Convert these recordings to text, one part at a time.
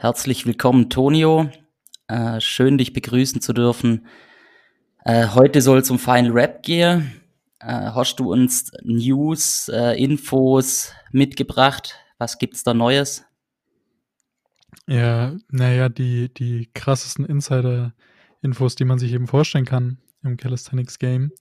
Herzlich willkommen, Tonio. Äh, schön, dich begrüßen zu dürfen. Äh, heute soll es um Final Rap gehen. Äh, hast du uns News, äh, Infos mitgebracht? Was gibt's da Neues? Ja, naja, die, die krassesten Insider-Infos, die man sich eben vorstellen kann im Calisthenics Game.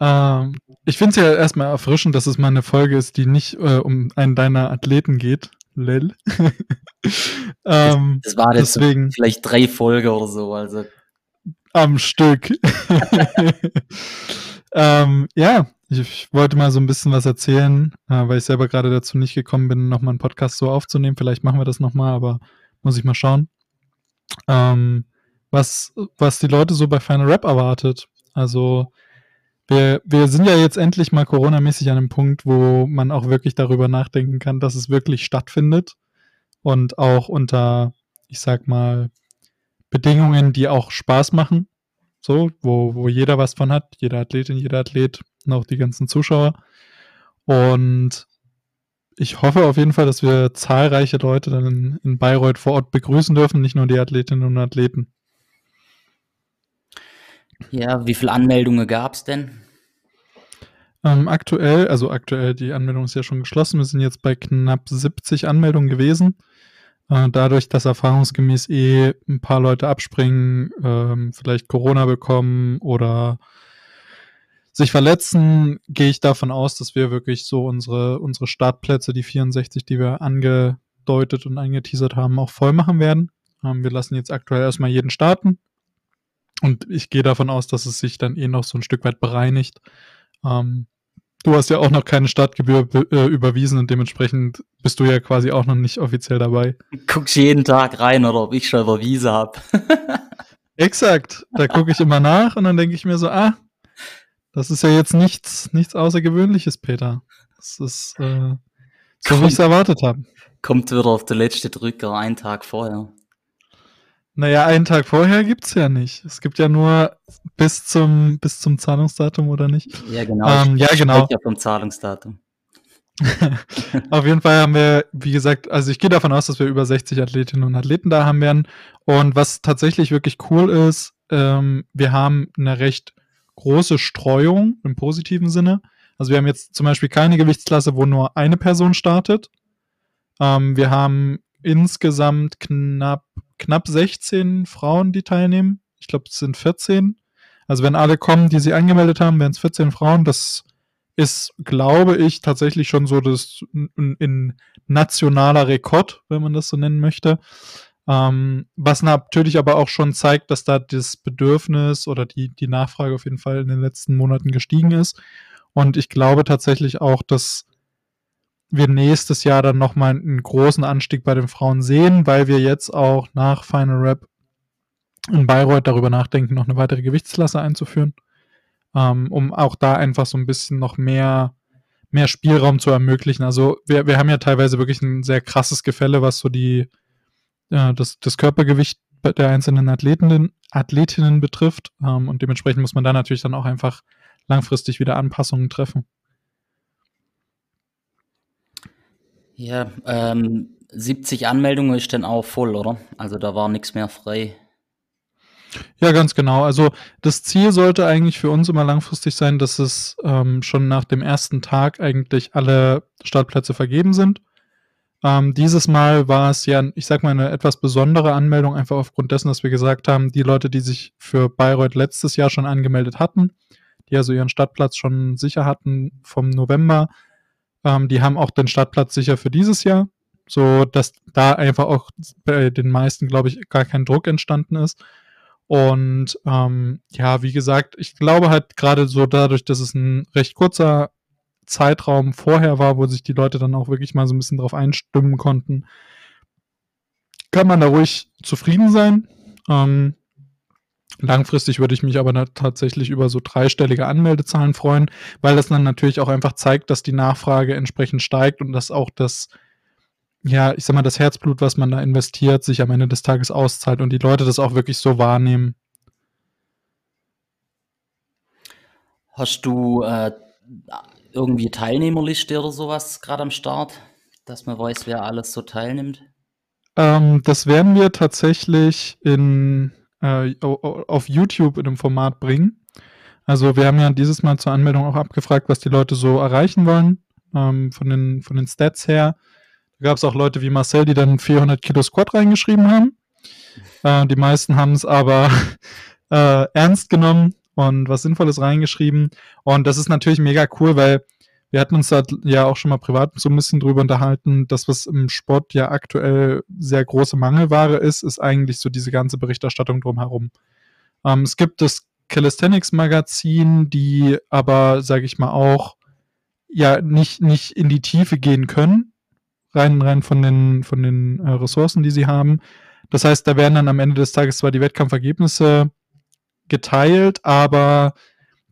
Ähm, ich finde es ja erstmal erfrischend, dass es mal eine Folge ist, die nicht äh, um einen deiner Athleten geht. Lel. ähm, das, war deswegen vielleicht drei Folgen oder so, also. Am Stück. ähm, ja, ich, ich, wollte mal so ein bisschen was erzählen, äh, weil ich selber gerade dazu nicht gekommen bin, nochmal einen Podcast so aufzunehmen. Vielleicht machen wir das nochmal, aber muss ich mal schauen. Ähm, was, was die Leute so bei Final Rap erwartet. Also, wir, wir sind ja jetzt endlich mal Corona-mäßig an einem Punkt, wo man auch wirklich darüber nachdenken kann, dass es wirklich stattfindet und auch unter, ich sag mal, Bedingungen, die auch Spaß machen. So, wo, wo jeder was von hat, jeder Athletin, jeder Athlet und auch die ganzen Zuschauer. Und ich hoffe auf jeden Fall, dass wir zahlreiche Leute dann in, in Bayreuth vor Ort begrüßen dürfen, nicht nur die Athletinnen und Athleten. Ja, wie viele Anmeldungen gab es denn? Ähm, aktuell, also aktuell, die Anmeldung ist ja schon geschlossen. Wir sind jetzt bei knapp 70 Anmeldungen gewesen. Äh, dadurch, dass erfahrungsgemäß eh ein paar Leute abspringen, ähm, vielleicht Corona bekommen oder sich verletzen, gehe ich davon aus, dass wir wirklich so unsere, unsere Startplätze, die 64, die wir angedeutet und angeteasert haben, auch voll machen werden. Ähm, wir lassen jetzt aktuell erstmal jeden starten. Und ich gehe davon aus, dass es sich dann eh noch so ein Stück weit bereinigt. Ähm, du hast ja auch noch keine Startgebühr äh, überwiesen und dementsprechend bist du ja quasi auch noch nicht offiziell dabei. Guckst jeden Tag rein oder ob ich schon überwiesen habe. Exakt. Da gucke ich immer nach und dann denke ich mir so, ah, das ist ja jetzt nichts, nichts Außergewöhnliches, Peter. Das ist äh, so, kommt, wie ich es erwartet habe. Kommt wieder auf der letzte Drücker einen Tag vorher. Naja, einen Tag vorher gibt es ja nicht. Es gibt ja nur bis zum, bis zum Zahlungsdatum oder nicht. Ja, genau. Ähm, ja, genau. Ja vom Zahlungsdatum. Auf jeden Fall haben wir, wie gesagt, also ich gehe davon aus, dass wir über 60 Athletinnen und Athleten da haben werden. Und was tatsächlich wirklich cool ist, ähm, wir haben eine recht große Streuung im positiven Sinne. Also wir haben jetzt zum Beispiel keine Gewichtsklasse, wo nur eine Person startet. Ähm, wir haben insgesamt knapp, knapp 16 Frauen, die teilnehmen. Ich glaube, es sind 14. Also wenn alle kommen, die sie angemeldet haben, wären es 14 Frauen. Das ist, glaube ich, tatsächlich schon so das ein, nationaler Rekord, wenn man das so nennen möchte. Ähm, was natürlich aber auch schon zeigt, dass da das Bedürfnis oder die, die Nachfrage auf jeden Fall in den letzten Monaten gestiegen ist. Und ich glaube tatsächlich auch, dass wir nächstes Jahr dann nochmal einen großen Anstieg bei den Frauen sehen, weil wir jetzt auch nach Final Rap in Bayreuth darüber nachdenken, noch eine weitere Gewichtsklasse einzuführen, ähm, um auch da einfach so ein bisschen noch mehr, mehr Spielraum zu ermöglichen. Also wir, wir haben ja teilweise wirklich ein sehr krasses Gefälle, was so die, äh, das, das Körpergewicht der einzelnen Athletinnen, Athletinnen betrifft. Ähm, und dementsprechend muss man da natürlich dann auch einfach langfristig wieder Anpassungen treffen. Ja, ähm, 70 Anmeldungen ist dann auch voll, oder? Also da war nichts mehr frei. Ja, ganz genau. Also das Ziel sollte eigentlich für uns immer langfristig sein, dass es ähm, schon nach dem ersten Tag eigentlich alle Startplätze vergeben sind. Ähm, dieses Mal war es ja, ich sag mal, eine etwas besondere Anmeldung, einfach aufgrund dessen, dass wir gesagt haben, die Leute, die sich für Bayreuth letztes Jahr schon angemeldet hatten, die also ihren Startplatz schon sicher hatten vom November, ähm, die haben auch den Startplatz sicher für dieses Jahr, so dass da einfach auch bei den meisten, glaube ich, gar kein Druck entstanden ist. Und ähm, ja, wie gesagt, ich glaube halt gerade so dadurch, dass es ein recht kurzer Zeitraum vorher war, wo sich die Leute dann auch wirklich mal so ein bisschen drauf einstimmen konnten, kann man da ruhig zufrieden sein. Ähm, Langfristig würde ich mich aber tatsächlich über so dreistellige Anmeldezahlen freuen, weil das dann natürlich auch einfach zeigt, dass die Nachfrage entsprechend steigt und dass auch das, ja, ich sag mal, das Herzblut, was man da investiert, sich am Ende des Tages auszahlt und die Leute das auch wirklich so wahrnehmen. Hast du äh, irgendwie Teilnehmerliste oder sowas gerade am Start, dass man weiß, wer alles so teilnimmt? Ähm, das werden wir tatsächlich in, äh, auf YouTube in einem Format bringen. Also wir haben ja dieses Mal zur Anmeldung auch abgefragt, was die Leute so erreichen wollen, ähm, von, den, von den Stats her. Da gab es auch Leute wie Marcel, die dann 400 Kilo Squat reingeschrieben haben. Äh, die meisten haben es aber äh, ernst genommen und was Sinnvolles reingeschrieben. Und das ist natürlich mega cool, weil wir hatten uns da ja auch schon mal privat so ein bisschen drüber unterhalten. Das, was im Sport ja aktuell sehr große Mangelware ist, ist eigentlich so diese ganze Berichterstattung drumherum. Ähm, es gibt das Calisthenics Magazin, die aber, sage ich mal, auch ja nicht, nicht in die Tiefe gehen können, rein, rein von den, von den äh, Ressourcen, die sie haben. Das heißt, da werden dann am Ende des Tages zwar die Wettkampfergebnisse geteilt, aber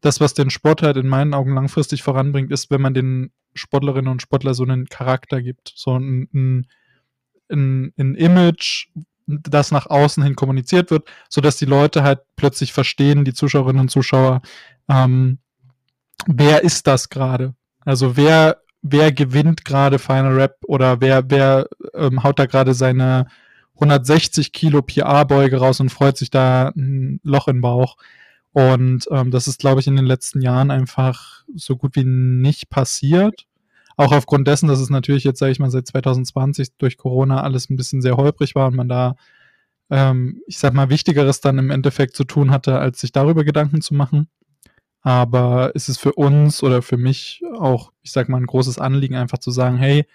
das, was den Sport halt in meinen Augen langfristig voranbringt, ist, wenn man den Sportlerinnen und Sportler so einen Charakter gibt, so ein, ein, ein, ein Image, das nach außen hin kommuniziert wird, sodass die Leute halt plötzlich verstehen, die Zuschauerinnen und Zuschauer, ähm, wer ist das gerade? Also wer, wer gewinnt gerade Final Rap oder wer, wer ähm, haut da gerade seine 160 Kilo PR-Beuge raus und freut sich da ein Loch im Bauch. Und ähm, das ist, glaube ich, in den letzten Jahren einfach so gut wie nicht passiert. Auch aufgrund dessen, dass es natürlich jetzt, sage ich mal, seit 2020 durch Corona alles ein bisschen sehr holprig war und man da, ähm, ich sag mal, Wichtigeres dann im Endeffekt zu tun hatte, als sich darüber Gedanken zu machen. Aber ist es für uns oder für mich auch, ich sag mal, ein großes Anliegen, einfach zu sagen, hey,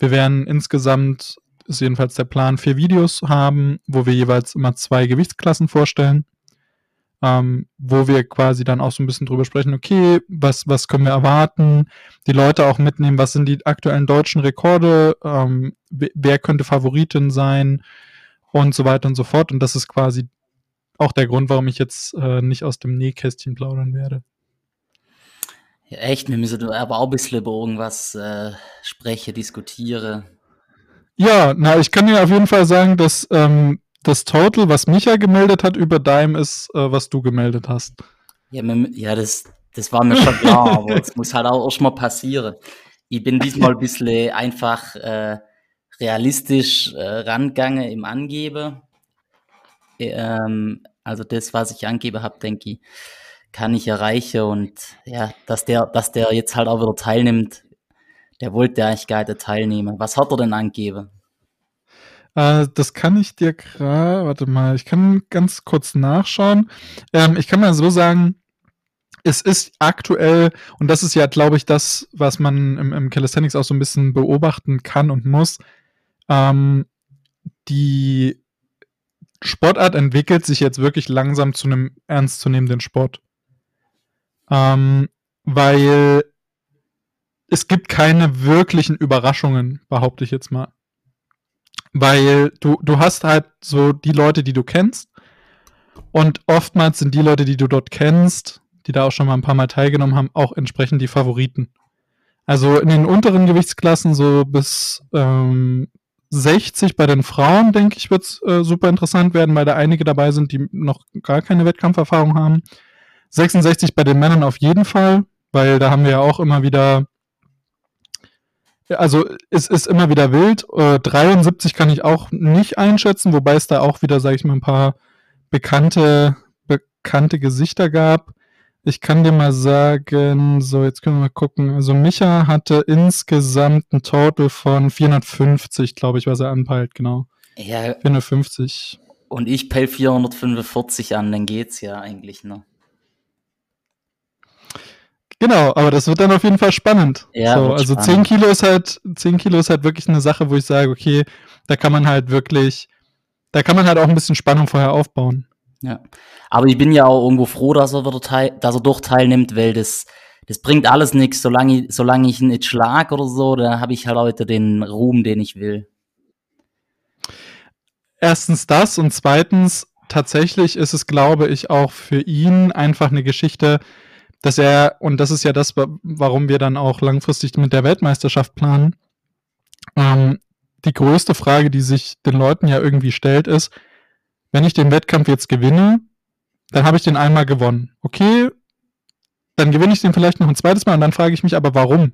wir werden insgesamt, ist jedenfalls der Plan, vier Videos haben, wo wir jeweils immer zwei Gewichtsklassen vorstellen ähm, wo wir quasi dann auch so ein bisschen drüber sprechen, okay, was, was können wir erwarten, die Leute auch mitnehmen, was sind die aktuellen deutschen Rekorde, ähm, wer könnte Favoritin sein und so weiter und so fort. Und das ist quasi auch der Grund, warum ich jetzt äh, nicht aus dem Nähkästchen plaudern werde. Ja, echt, wir müssen aber auch ein bisschen über irgendwas äh, sprechen, diskutieren. Ja, na, ich kann dir auf jeden Fall sagen, dass ähm, das Total, was Micha gemeldet hat über Dime, ist, äh, was du gemeldet hast. Ja, ja das, das war mir schon klar, aber es muss halt auch erstmal passieren. Ich bin diesmal ein bisschen einfach äh, realistisch äh, rangegangen im Angeben. Ähm, also das, was ich angebe habe, denke ich, kann ich erreichen und ja, dass der, dass der jetzt halt auch wieder teilnimmt, der wollte eigentlich gar nicht teilnehmen. Was hat er denn angegeben? Äh, das kann ich dir gerade, warte mal, ich kann ganz kurz nachschauen. Ähm, ich kann mal so sagen, es ist aktuell, und das ist ja, glaube ich, das, was man im, im Calisthenics auch so ein bisschen beobachten kann und muss, ähm, die Sportart entwickelt sich jetzt wirklich langsam zu einem ernstzunehmenden Sport. Ähm, weil es gibt keine wirklichen Überraschungen, behaupte ich jetzt mal. Weil du, du hast halt so die Leute, die du kennst. Und oftmals sind die Leute, die du dort kennst, die da auch schon mal ein paar Mal teilgenommen haben, auch entsprechend die Favoriten. Also in den unteren Gewichtsklassen, so bis ähm, 60 bei den Frauen, denke ich, wird es äh, super interessant werden, weil da einige dabei sind, die noch gar keine Wettkampferfahrung haben. 66 bei den Männern auf jeden Fall, weil da haben wir ja auch immer wieder also es ist immer wieder wild. Äh, 73 kann ich auch nicht einschätzen, wobei es da auch wieder, sage ich mal, ein paar bekannte, bekannte Gesichter gab. Ich kann dir mal sagen, so, jetzt können wir mal gucken. Also Micha hatte insgesamt ein Total von 450, glaube ich, was er anpeilt, genau. Ja. 450. Und ich peil 445 an, dann geht's ja eigentlich, ne? Genau, aber das wird dann auf jeden Fall spannend. Ja, so, also spannend. 10 Kilo ist halt, 10 Kilo ist halt wirklich eine Sache, wo ich sage, okay, da kann man halt wirklich, da kann man halt auch ein bisschen Spannung vorher aufbauen. Ja. Aber ich bin ja auch irgendwo froh, dass er, wieder teil, dass er doch teilnimmt, weil das, das bringt alles nichts, solange ich, solange ich nicht schlag oder so, da habe ich halt heute den Ruhm, den ich will. Erstens das und zweitens, tatsächlich ist es, glaube ich, auch für ihn einfach eine Geschichte, dass er, und das ist ja das, warum wir dann auch langfristig mit der Weltmeisterschaft planen, ähm, die größte Frage, die sich den Leuten ja irgendwie stellt, ist, wenn ich den Wettkampf jetzt gewinne, dann habe ich den einmal gewonnen. Okay, dann gewinne ich den vielleicht noch ein zweites Mal und dann frage ich mich aber, warum?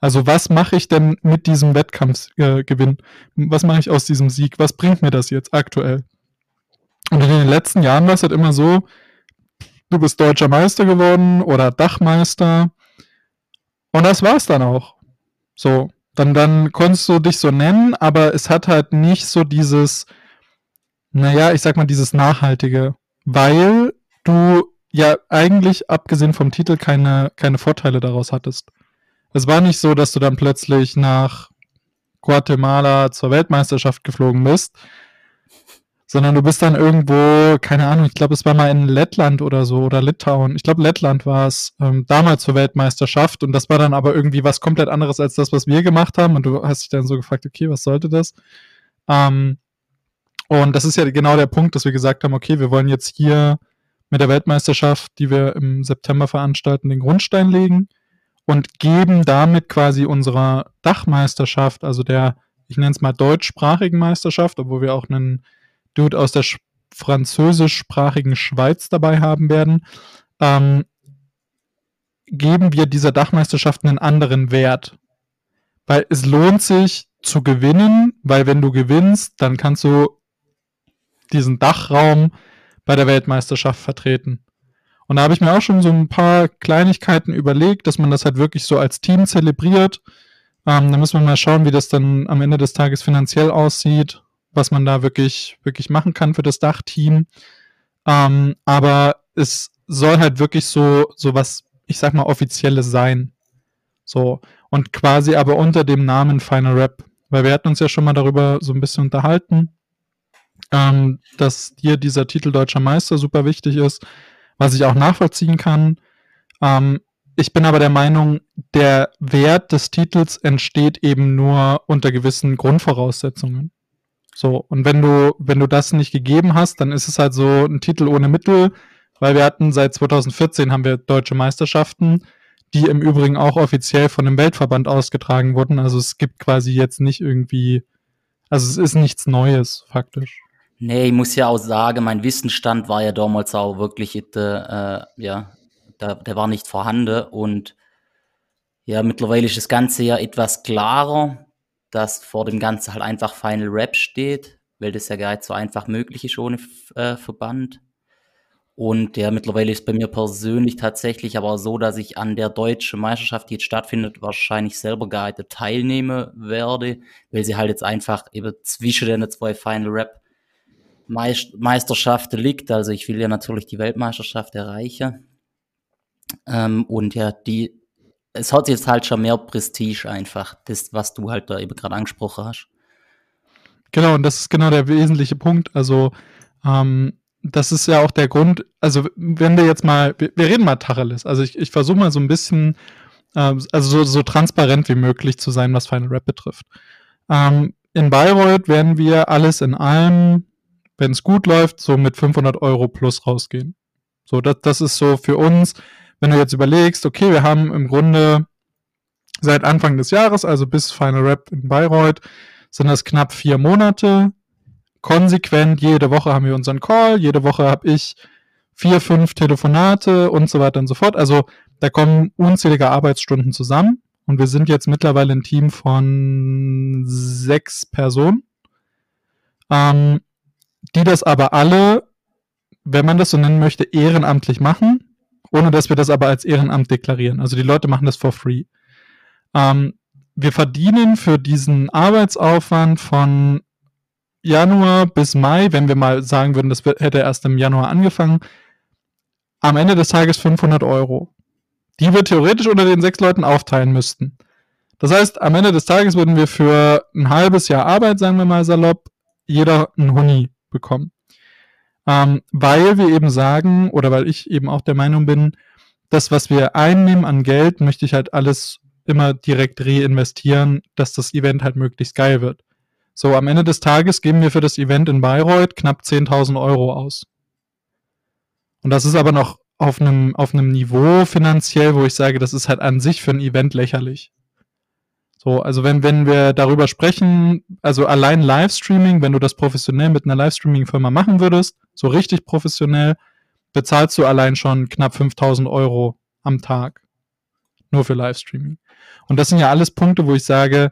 Also was mache ich denn mit diesem Wettkampfgewinn? Äh, was mache ich aus diesem Sieg? Was bringt mir das jetzt aktuell? Und in den letzten Jahren war es halt immer so, du bist deutscher Meister geworden oder Dachmeister. Und das war's dann auch. So, dann, dann konntest du dich so nennen, aber es hat halt nicht so dieses, naja, ich sag mal, dieses Nachhaltige, weil du ja eigentlich, abgesehen vom Titel, keine, keine Vorteile daraus hattest. Es war nicht so, dass du dann plötzlich nach Guatemala zur Weltmeisterschaft geflogen bist, sondern du bist dann irgendwo, keine Ahnung, ich glaube, es war mal in Lettland oder so oder Litauen. Ich glaube, Lettland war es ähm, damals zur Weltmeisterschaft und das war dann aber irgendwie was komplett anderes als das, was wir gemacht haben. Und du hast dich dann so gefragt, okay, was sollte das? Ähm, und das ist ja genau der Punkt, dass wir gesagt haben, okay, wir wollen jetzt hier mit der Weltmeisterschaft, die wir im September veranstalten, den Grundstein legen und geben damit quasi unserer Dachmeisterschaft, also der, ich nenne es mal deutschsprachigen Meisterschaft, obwohl wir auch einen Dude aus der französischsprachigen Schweiz dabei haben werden, ähm, geben wir dieser Dachmeisterschaft einen anderen Wert. Weil es lohnt sich zu gewinnen, weil wenn du gewinnst, dann kannst du diesen Dachraum bei der Weltmeisterschaft vertreten. Und da habe ich mir auch schon so ein paar Kleinigkeiten überlegt, dass man das halt wirklich so als Team zelebriert. Ähm, da müssen wir mal schauen, wie das dann am Ende des Tages finanziell aussieht was man da wirklich, wirklich machen kann für das Dachteam. Ähm, aber es soll halt wirklich so, so was, ich sag mal, offizielles sein. So. Und quasi aber unter dem Namen Final Rap. Weil wir hatten uns ja schon mal darüber so ein bisschen unterhalten, ähm, dass dir dieser Titel Deutscher Meister super wichtig ist, was ich auch nachvollziehen kann. Ähm, ich bin aber der Meinung, der Wert des Titels entsteht eben nur unter gewissen Grundvoraussetzungen. So, und wenn du, wenn du das nicht gegeben hast, dann ist es halt so ein Titel ohne Mittel, weil wir hatten seit 2014 haben wir deutsche Meisterschaften, die im Übrigen auch offiziell von dem Weltverband ausgetragen wurden. Also es gibt quasi jetzt nicht irgendwie, also es ist nichts Neues, faktisch. Nee, ich muss ja auch sagen, mein Wissensstand war ja damals auch wirklich, äh, ja, da, der war nicht vorhanden und ja, mittlerweile ist das Ganze ja etwas klarer dass vor dem Ganzen halt einfach Final Rap steht, weil das ja gar nicht so einfach möglich ist ohne äh, Verband. Und ja, mittlerweile ist bei mir persönlich tatsächlich aber so, dass ich an der deutschen Meisterschaft, die jetzt stattfindet, wahrscheinlich selber gar nicht teilnehmen werde, weil sie halt jetzt einfach eben zwischen den zwei Final Rap Meisterschaften liegt. Also ich will ja natürlich die Weltmeisterschaft erreichen. Ähm, und ja, die es hat jetzt halt schon mehr Prestige einfach, das, was du halt da eben gerade angesprochen hast. Genau, und das ist genau der wesentliche Punkt. Also, ähm, das ist ja auch der Grund, also wenn wir jetzt mal, wir, wir reden mal Tacheles, also ich, ich versuche mal so ein bisschen, äh, also so, so transparent wie möglich zu sein, was Final Rap betrifft. Ähm, in Bayreuth werden wir alles in allem, wenn es gut läuft, so mit 500 Euro plus rausgehen. So, das, das ist so für uns wenn du jetzt überlegst, okay, wir haben im Grunde seit Anfang des Jahres, also bis Final Rap in Bayreuth, sind das knapp vier Monate. Konsequent, jede Woche haben wir unseren Call, jede Woche habe ich vier, fünf Telefonate und so weiter und so fort. Also da kommen unzählige Arbeitsstunden zusammen und wir sind jetzt mittlerweile ein Team von sechs Personen, ähm, die das aber alle, wenn man das so nennen möchte, ehrenamtlich machen ohne dass wir das aber als Ehrenamt deklarieren. Also die Leute machen das for free. Ähm, wir verdienen für diesen Arbeitsaufwand von Januar bis Mai, wenn wir mal sagen würden, das hätte erst im Januar angefangen, am Ende des Tages 500 Euro, die wir theoretisch unter den sechs Leuten aufteilen müssten. Das heißt, am Ende des Tages würden wir für ein halbes Jahr Arbeit, sagen wir mal salopp, jeder einen Huni bekommen. Ähm, weil wir eben sagen, oder weil ich eben auch der Meinung bin, das, was wir einnehmen an Geld, möchte ich halt alles immer direkt reinvestieren, dass das Event halt möglichst geil wird. So, am Ende des Tages geben wir für das Event in Bayreuth knapp 10.000 Euro aus. Und das ist aber noch auf einem, auf einem Niveau finanziell, wo ich sage, das ist halt an sich für ein Event lächerlich. So, also wenn, wenn wir darüber sprechen, also allein Livestreaming, wenn du das professionell mit einer Livestreaming-Firma machen würdest, so richtig professionell, bezahlst du allein schon knapp 5000 Euro am Tag. Nur für Livestreaming. Und das sind ja alles Punkte, wo ich sage,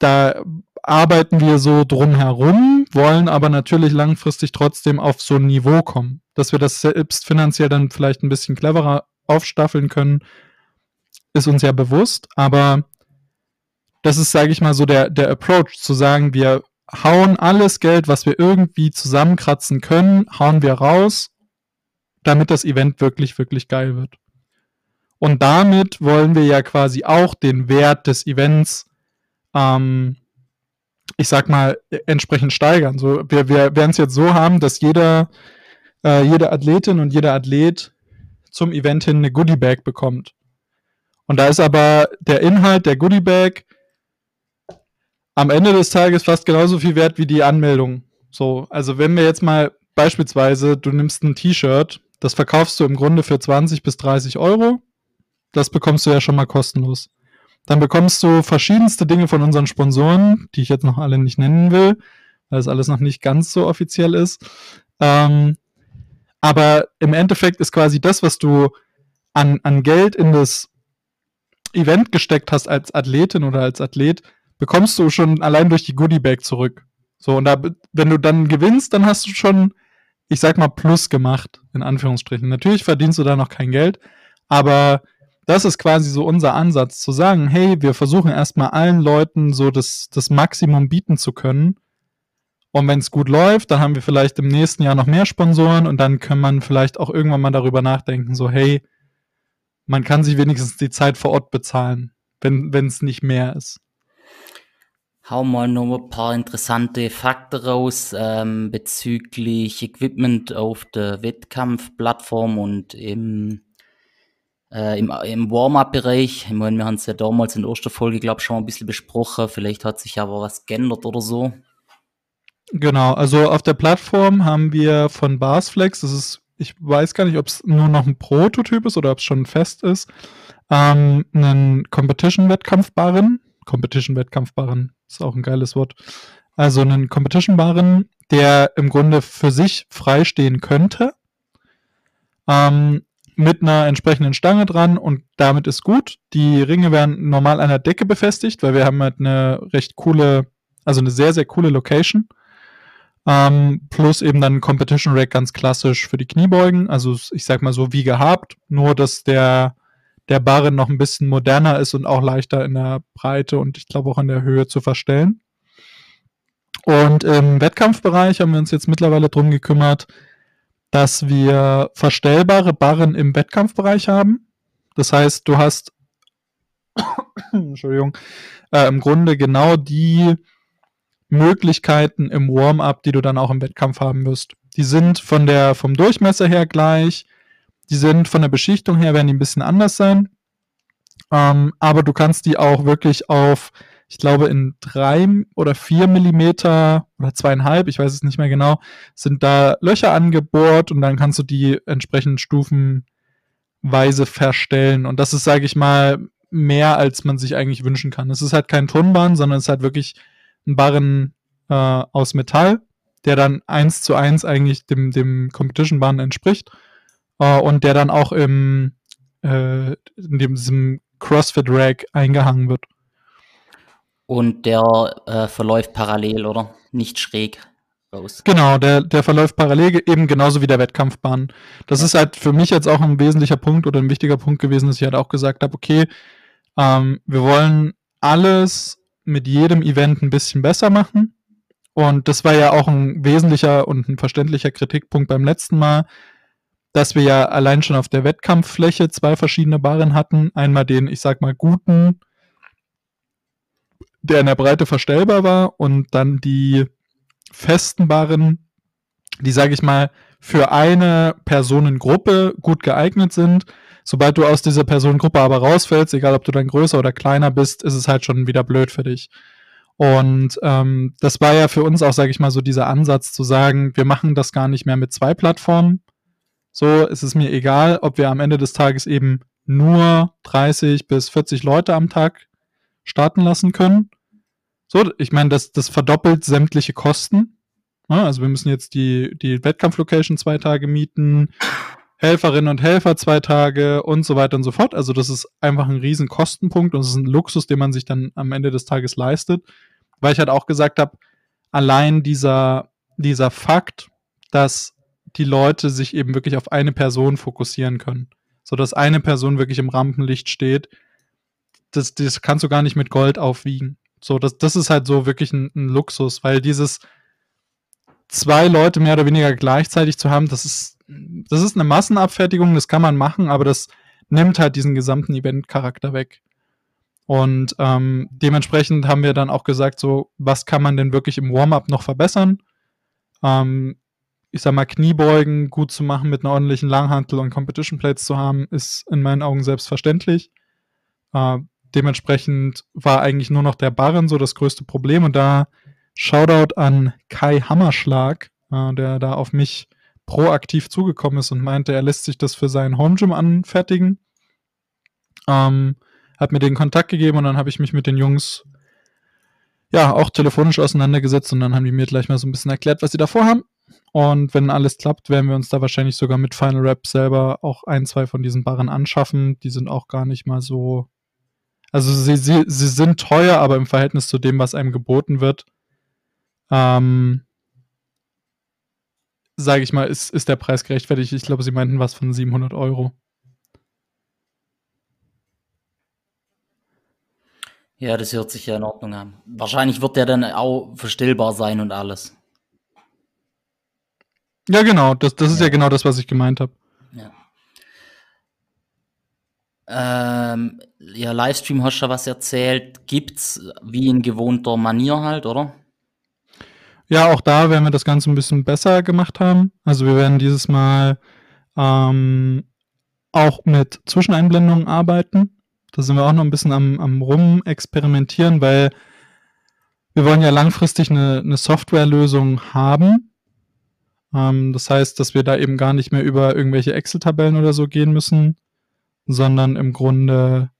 da arbeiten wir so drumherum, wollen aber natürlich langfristig trotzdem auf so ein Niveau kommen, dass wir das selbst finanziell dann vielleicht ein bisschen cleverer aufstaffeln können, ist uns ja bewusst, aber das ist, sage ich mal, so der, der Approach, zu sagen, wir hauen alles Geld, was wir irgendwie zusammenkratzen können, hauen wir raus, damit das Event wirklich, wirklich geil wird. Und damit wollen wir ja quasi auch den Wert des Events ähm, ich sag mal, entsprechend steigern. So, wir, wir werden es jetzt so haben, dass jeder, äh, jede Athletin und jeder Athlet zum Event hin eine Goodie Bag bekommt. Und da ist aber der Inhalt der Goodie Bag am Ende des Tages fast genauso viel wert wie die Anmeldung. So, also wenn wir jetzt mal beispielsweise, du nimmst ein T-Shirt, das verkaufst du im Grunde für 20 bis 30 Euro, das bekommst du ja schon mal kostenlos. Dann bekommst du verschiedenste Dinge von unseren Sponsoren, die ich jetzt noch alle nicht nennen will, weil es alles noch nicht ganz so offiziell ist. Ähm, aber im Endeffekt ist quasi das, was du an, an Geld in das Event gesteckt hast als Athletin oder als Athlet, bekommst du schon allein durch die Goodie Bag zurück. So, und da, wenn du dann gewinnst, dann hast du schon, ich sag mal, Plus gemacht, in Anführungsstrichen. Natürlich verdienst du da noch kein Geld, aber das ist quasi so unser Ansatz, zu sagen, hey, wir versuchen erstmal allen Leuten so das, das Maximum bieten zu können. Und wenn es gut läuft, dann haben wir vielleicht im nächsten Jahr noch mehr Sponsoren und dann kann man vielleicht auch irgendwann mal darüber nachdenken, so, hey, man kann sich wenigstens die Zeit vor Ort bezahlen, wenn es nicht mehr ist. Hau mal noch ein paar interessante Fakten raus ähm, bezüglich Equipment auf der Wettkampfplattform und im äh, im, im Warm-up-Bereich, ich meine, wir haben es ja damals in der ersten Folge, glaube ich, schon ein bisschen besprochen. Vielleicht hat sich aber was geändert oder so. Genau, also auf der Plattform haben wir von Barsflex, das ist, ich weiß gar nicht, ob es nur noch ein Prototyp ist oder ob es schon fest ist, ähm, einen Competition-Wettkampfbarren. Competition-Wettkampfbarren ist auch ein geiles Wort. Also einen Competition-Barren, der im Grunde für sich freistehen könnte. Ähm, mit einer entsprechenden Stange dran und damit ist gut. Die Ringe werden normal an der Decke befestigt, weil wir haben halt eine recht coole, also eine sehr, sehr coole Location. Ähm, plus eben dann Competition Rack ganz klassisch für die Kniebeugen. Also ich sag mal so wie gehabt, nur dass der, der Barren noch ein bisschen moderner ist und auch leichter in der Breite und ich glaube auch in der Höhe zu verstellen. Und im Wettkampfbereich haben wir uns jetzt mittlerweile drum gekümmert, dass wir verstellbare Barren im Wettkampfbereich haben. Das heißt, du hast Entschuldigung, äh, im Grunde genau die Möglichkeiten im Warm-up, die du dann auch im Wettkampf haben wirst. Die sind von der, vom Durchmesser her gleich, die sind von der Beschichtung her, werden die ein bisschen anders sein. Ähm, aber du kannst die auch wirklich auf ich glaube, in drei oder vier Millimeter oder zweieinhalb, ich weiß es nicht mehr genau, sind da Löcher angebohrt und dann kannst du die entsprechend stufenweise verstellen. Und das ist, sage ich mal, mehr, als man sich eigentlich wünschen kann. Es ist halt kein Tonbahn, sondern es ist halt wirklich ein Barren äh, aus Metall, der dann eins zu eins eigentlich dem, dem Competition-Bahn entspricht äh, und der dann auch im, äh, in diesem CrossFit-Rack eingehangen wird. Und der äh, verläuft parallel, oder? Nicht schräg raus. Genau, der, der verläuft parallel, eben genauso wie der Wettkampfbahn. Das ja. ist halt für mich jetzt auch ein wesentlicher Punkt oder ein wichtiger Punkt gewesen, dass ich halt auch gesagt habe, okay, ähm, wir wollen alles mit jedem Event ein bisschen besser machen. Und das war ja auch ein wesentlicher und ein verständlicher Kritikpunkt beim letzten Mal, dass wir ja allein schon auf der Wettkampffläche zwei verschiedene Barren hatten. Einmal den, ich sag mal, guten der in der Breite verstellbar war und dann die festen Barren, die, sage ich mal, für eine Personengruppe gut geeignet sind. Sobald du aus dieser Personengruppe aber rausfällst, egal ob du dann größer oder kleiner bist, ist es halt schon wieder blöd für dich. Und ähm, das war ja für uns auch, sage ich mal, so dieser Ansatz zu sagen, wir machen das gar nicht mehr mit zwei Plattformen. So ist es mir egal, ob wir am Ende des Tages eben nur 30 bis 40 Leute am Tag starten lassen können. So, ich meine, das, das verdoppelt sämtliche Kosten. Ja, also wir müssen jetzt die, die Wettkampflocation zwei Tage mieten. Helferinnen und Helfer zwei Tage und so weiter und so fort. Also das ist einfach ein riesen Kostenpunkt und es ist ein Luxus, den man sich dann am Ende des Tages leistet. Weil ich halt auch gesagt habe, allein dieser, dieser Fakt, dass die Leute sich eben wirklich auf eine Person fokussieren können, so dass eine Person wirklich im Rampenlicht steht, das, das kannst du gar nicht mit Gold aufwiegen. So, das, das ist halt so wirklich ein, ein Luxus, weil dieses zwei Leute mehr oder weniger gleichzeitig zu haben, das ist das ist eine Massenabfertigung, das kann man machen, aber das nimmt halt diesen gesamten Event-Charakter weg. Und ähm, dementsprechend haben wir dann auch gesagt, so, was kann man denn wirklich im Warm-up noch verbessern? Ähm, ich sag mal, Kniebeugen gut zu machen mit einer ordentlichen Langhantel und Competition Plates zu haben, ist in meinen Augen selbstverständlich. Äh, dementsprechend war eigentlich nur noch der Barren so das größte Problem. Und da Shoutout an Kai Hammerschlag, äh, der da auf mich proaktiv zugekommen ist und meinte, er lässt sich das für seinen Home Gym anfertigen. Ähm, hat mir den Kontakt gegeben und dann habe ich mich mit den Jungs ja auch telefonisch auseinandergesetzt und dann haben die mir gleich mal so ein bisschen erklärt, was sie davor haben. Und wenn alles klappt, werden wir uns da wahrscheinlich sogar mit Final Rap selber auch ein, zwei von diesen Barren anschaffen. Die sind auch gar nicht mal so. Also sie, sie, sie sind teuer, aber im Verhältnis zu dem, was einem geboten wird, ähm, sage ich mal, ist, ist der Preis gerechtfertigt. Ich glaube, sie meinten was von 700 Euro. Ja, das hört sich ja in Ordnung an. Wahrscheinlich wird der dann auch verstellbar sein und alles. Ja, genau. Das, das ist ja. ja genau das, was ich gemeint habe. Ja. Ähm, ja, Livestream hast du ja was erzählt. Gibt's wie in gewohnter Manier halt, oder? Ja, auch da werden wir das Ganze ein bisschen besser gemacht haben. Also wir werden dieses Mal ähm, auch mit Zwischeneinblendungen arbeiten. Da sind wir auch noch ein bisschen am, am rumexperimentieren, weil wir wollen ja langfristig eine, eine Softwarelösung haben. Ähm, das heißt, dass wir da eben gar nicht mehr über irgendwelche Excel-Tabellen oder so gehen müssen, sondern im Grunde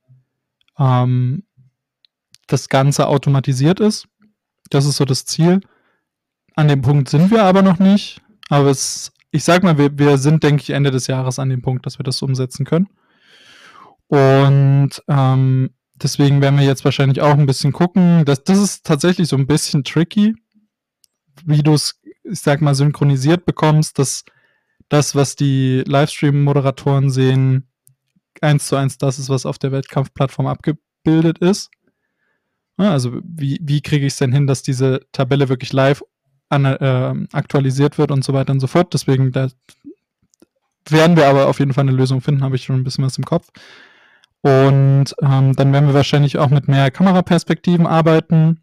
ähm, das Ganze automatisiert ist. Das ist so das Ziel. An dem Punkt sind wir aber noch nicht. Aber es, ich sag mal, wir, wir sind, denke ich, Ende des Jahres an dem Punkt, dass wir das umsetzen können. Und ähm, deswegen werden wir jetzt wahrscheinlich auch ein bisschen gucken. Das, das ist tatsächlich so ein bisschen tricky, wie du es, ich sag mal, synchronisiert bekommst, dass das, was die Livestream-Moderatoren sehen, eins zu eins das ist, was auf der Wettkampfplattform abgebildet ist. also wie, wie kriege ich es denn hin, dass diese Tabelle wirklich live an, äh, aktualisiert wird und so weiter und so fort. Deswegen da werden wir aber auf jeden Fall eine Lösung finden, habe ich schon ein bisschen was im Kopf. Und ähm, dann werden wir wahrscheinlich auch mit mehr Kameraperspektiven arbeiten.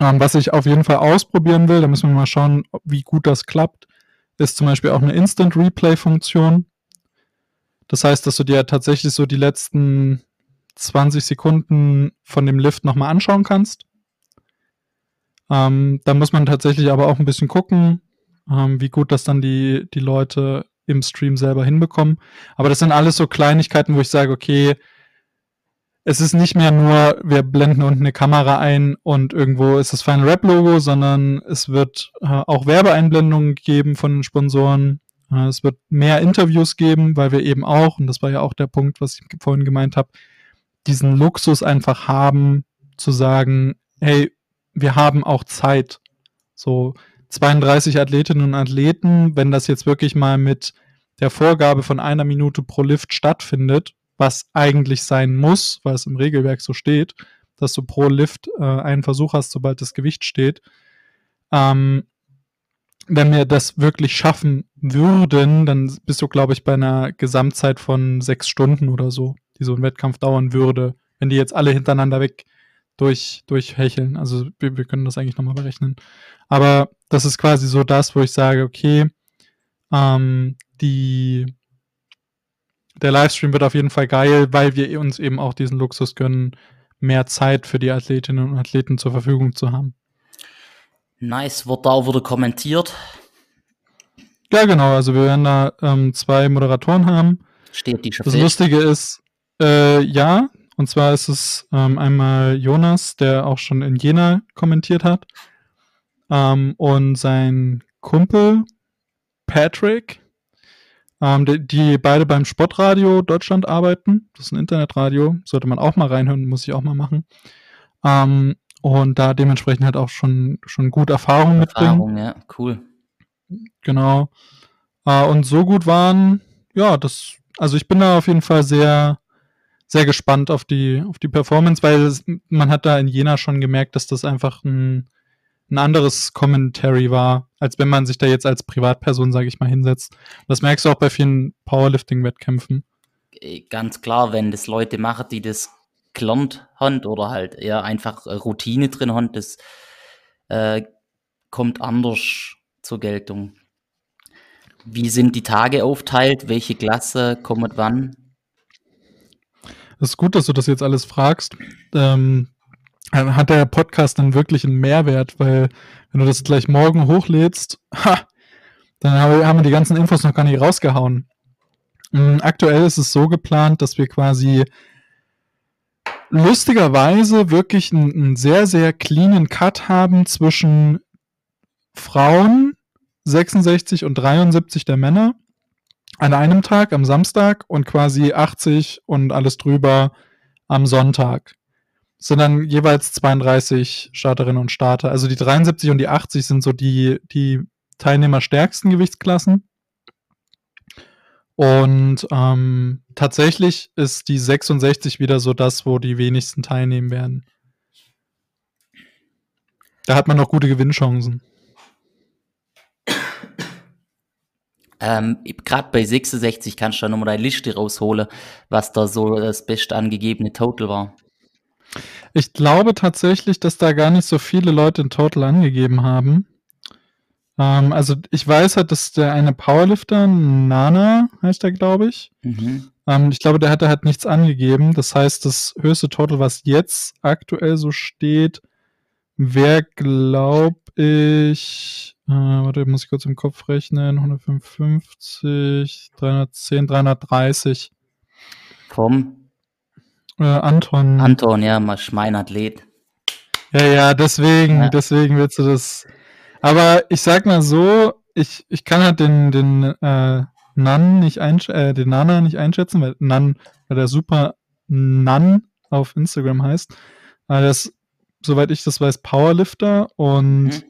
Ähm, was ich auf jeden Fall ausprobieren will, da müssen wir mal schauen, wie gut das klappt, ist zum Beispiel auch eine Instant Replay-Funktion. Das heißt, dass du dir tatsächlich so die letzten 20 Sekunden von dem Lift nochmal anschauen kannst. Ähm, da muss man tatsächlich aber auch ein bisschen gucken, ähm, wie gut das dann die, die Leute im Stream selber hinbekommen. Aber das sind alles so Kleinigkeiten, wo ich sage, okay, es ist nicht mehr nur, wir blenden unten eine Kamera ein und irgendwo ist das Final Rap Logo, sondern es wird äh, auch Werbeeinblendungen geben von den Sponsoren. Äh, es wird mehr Interviews geben, weil wir eben auch, und das war ja auch der Punkt, was ich vorhin gemeint habe, diesen Luxus einfach haben, zu sagen, hey, wir haben auch Zeit. So 32 Athletinnen und Athleten, wenn das jetzt wirklich mal mit der Vorgabe von einer Minute pro Lift stattfindet, was eigentlich sein muss, weil es im Regelwerk so steht, dass du pro Lift äh, einen Versuch hast, sobald das Gewicht steht. Ähm, wenn wir das wirklich schaffen würden, dann bist du, glaube ich, bei einer Gesamtzeit von sechs Stunden oder so, die so ein Wettkampf dauern würde, wenn die jetzt alle hintereinander weg durch, durchhecheln. Also wir, wir können das eigentlich nochmal berechnen. Aber das ist quasi so das, wo ich sage, okay, ähm, die, der Livestream wird auf jeden Fall geil, weil wir uns eben auch diesen Luxus gönnen, mehr Zeit für die Athletinnen und Athleten zur Verfügung zu haben. Nice, wird da wieder kommentiert. Ja, genau. Also wir werden da ähm, zwei Moderatoren haben. Steht die schon Das Lustige ist, äh, ja, und zwar ist es ähm, einmal Jonas, der auch schon in Jena kommentiert hat. Ähm, und sein Kumpel Patrick. Ähm, die, die, beide beim Sportradio Deutschland arbeiten. Das ist ein Internetradio, sollte man auch mal reinhören, muss ich auch mal machen. Ähm, und da dementsprechend halt auch schon, schon gut Erfahrung mitbringen. Erfahrung, ja, cool. Genau. Äh, und so gut waren, ja, das, also ich bin da auf jeden Fall sehr, sehr gespannt auf die, auf die Performance, weil es, man hat da in Jena schon gemerkt, dass das einfach ein, ein anderes Commentary war, als wenn man sich da jetzt als Privatperson, sage ich mal, hinsetzt. Das merkst du auch bei vielen Powerlifting-Wettkämpfen. Äh, ganz klar, wenn das Leute machen, die das gelernt haben oder halt eher einfach Routine drin haben, das äh, kommt anders zur Geltung. Wie sind die Tage aufteilt? Welche Klasse kommt wann? Das ist gut, dass du das jetzt alles fragst. Ähm, hat der Podcast dann wirklich einen Mehrwert, weil wenn du das gleich morgen hochlädst, ha, dann haben wir die ganzen Infos noch gar nicht rausgehauen. Ähm, aktuell ist es so geplant, dass wir quasi lustigerweise wirklich einen, einen sehr, sehr cleanen Cut haben zwischen Frauen 66 und 73 der Männer an einem Tag, am Samstag und quasi 80 und alles drüber am Sonntag. Sind dann jeweils 32 Starterinnen und Starter. Also die 73 und die 80 sind so die, die teilnehmerstärksten Gewichtsklassen. Und ähm, tatsächlich ist die 66 wieder so das, wo die wenigsten teilnehmen werden. Da hat man noch gute Gewinnchancen. Ähm, Gerade bei 66 kannst du nochmal deine Liste rausholen, was da so das beste angegebene Total war. Ich glaube tatsächlich, dass da gar nicht so viele Leute ein Total angegeben haben. Ähm, also ich weiß halt, dass der eine Powerlifter, Nana heißt er, glaube ich. Mhm. Ähm, ich glaube, der hatte halt nichts angegeben. Das heißt, das höchste Total, was jetzt aktuell so steht, wäre, glaube ich, äh, warte, muss ich kurz im Kopf rechnen. 155, 310, 330. Vom? Äh, Anton. Anton, ja, mein Athlet. Ja, ja, deswegen, ja. deswegen willst du das. Aber ich sag mal so, ich, ich kann halt den, den äh, Nan nicht äh, den Nana nicht einschätzen, weil Nan, weil der super Nan auf Instagram heißt. Aber der ist, soweit ich das weiß, Powerlifter und mhm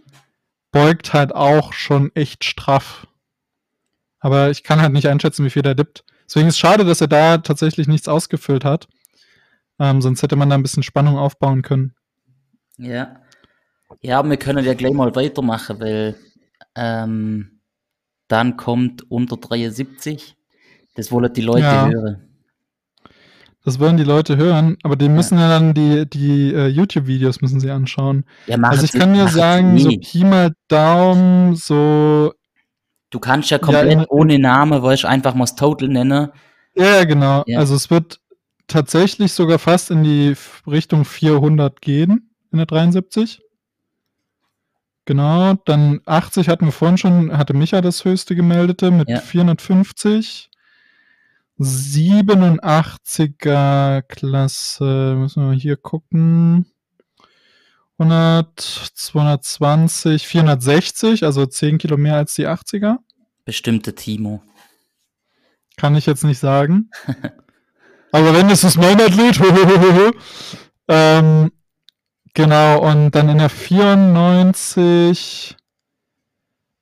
beugt halt auch schon echt straff. Aber ich kann halt nicht einschätzen, wie viel er dippt. Deswegen ist es schade, dass er da tatsächlich nichts ausgefüllt hat. Ähm, sonst hätte man da ein bisschen Spannung aufbauen können. Ja. Ja, wir können ja gleich mal weitermachen, weil ähm, dann kommt unter 73. Das wollen die Leute ja. hören. Das wollen die Leute hören, aber die müssen ja, ja dann die, die uh, YouTube-Videos müssen sie anschauen. Ja, also ich kann dir sagen, so Pi mal Daumen, so. Du kannst ja komplett ja, ohne Name, weil ich einfach mal das Total nenne. Ja, genau. Also es wird tatsächlich sogar fast in die Richtung 400 gehen in der 73. Genau, dann 80 hatten wir vorhin schon, hatte Micha das höchste gemeldete mit 450. 87er Klasse, müssen wir hier gucken. 100, 220, 460, also 10 Kilo mehr als die 80er. Bestimmte Timo. Kann ich jetzt nicht sagen. Aber wenn, es ist mein Athlet. ähm, genau, und dann in der 94.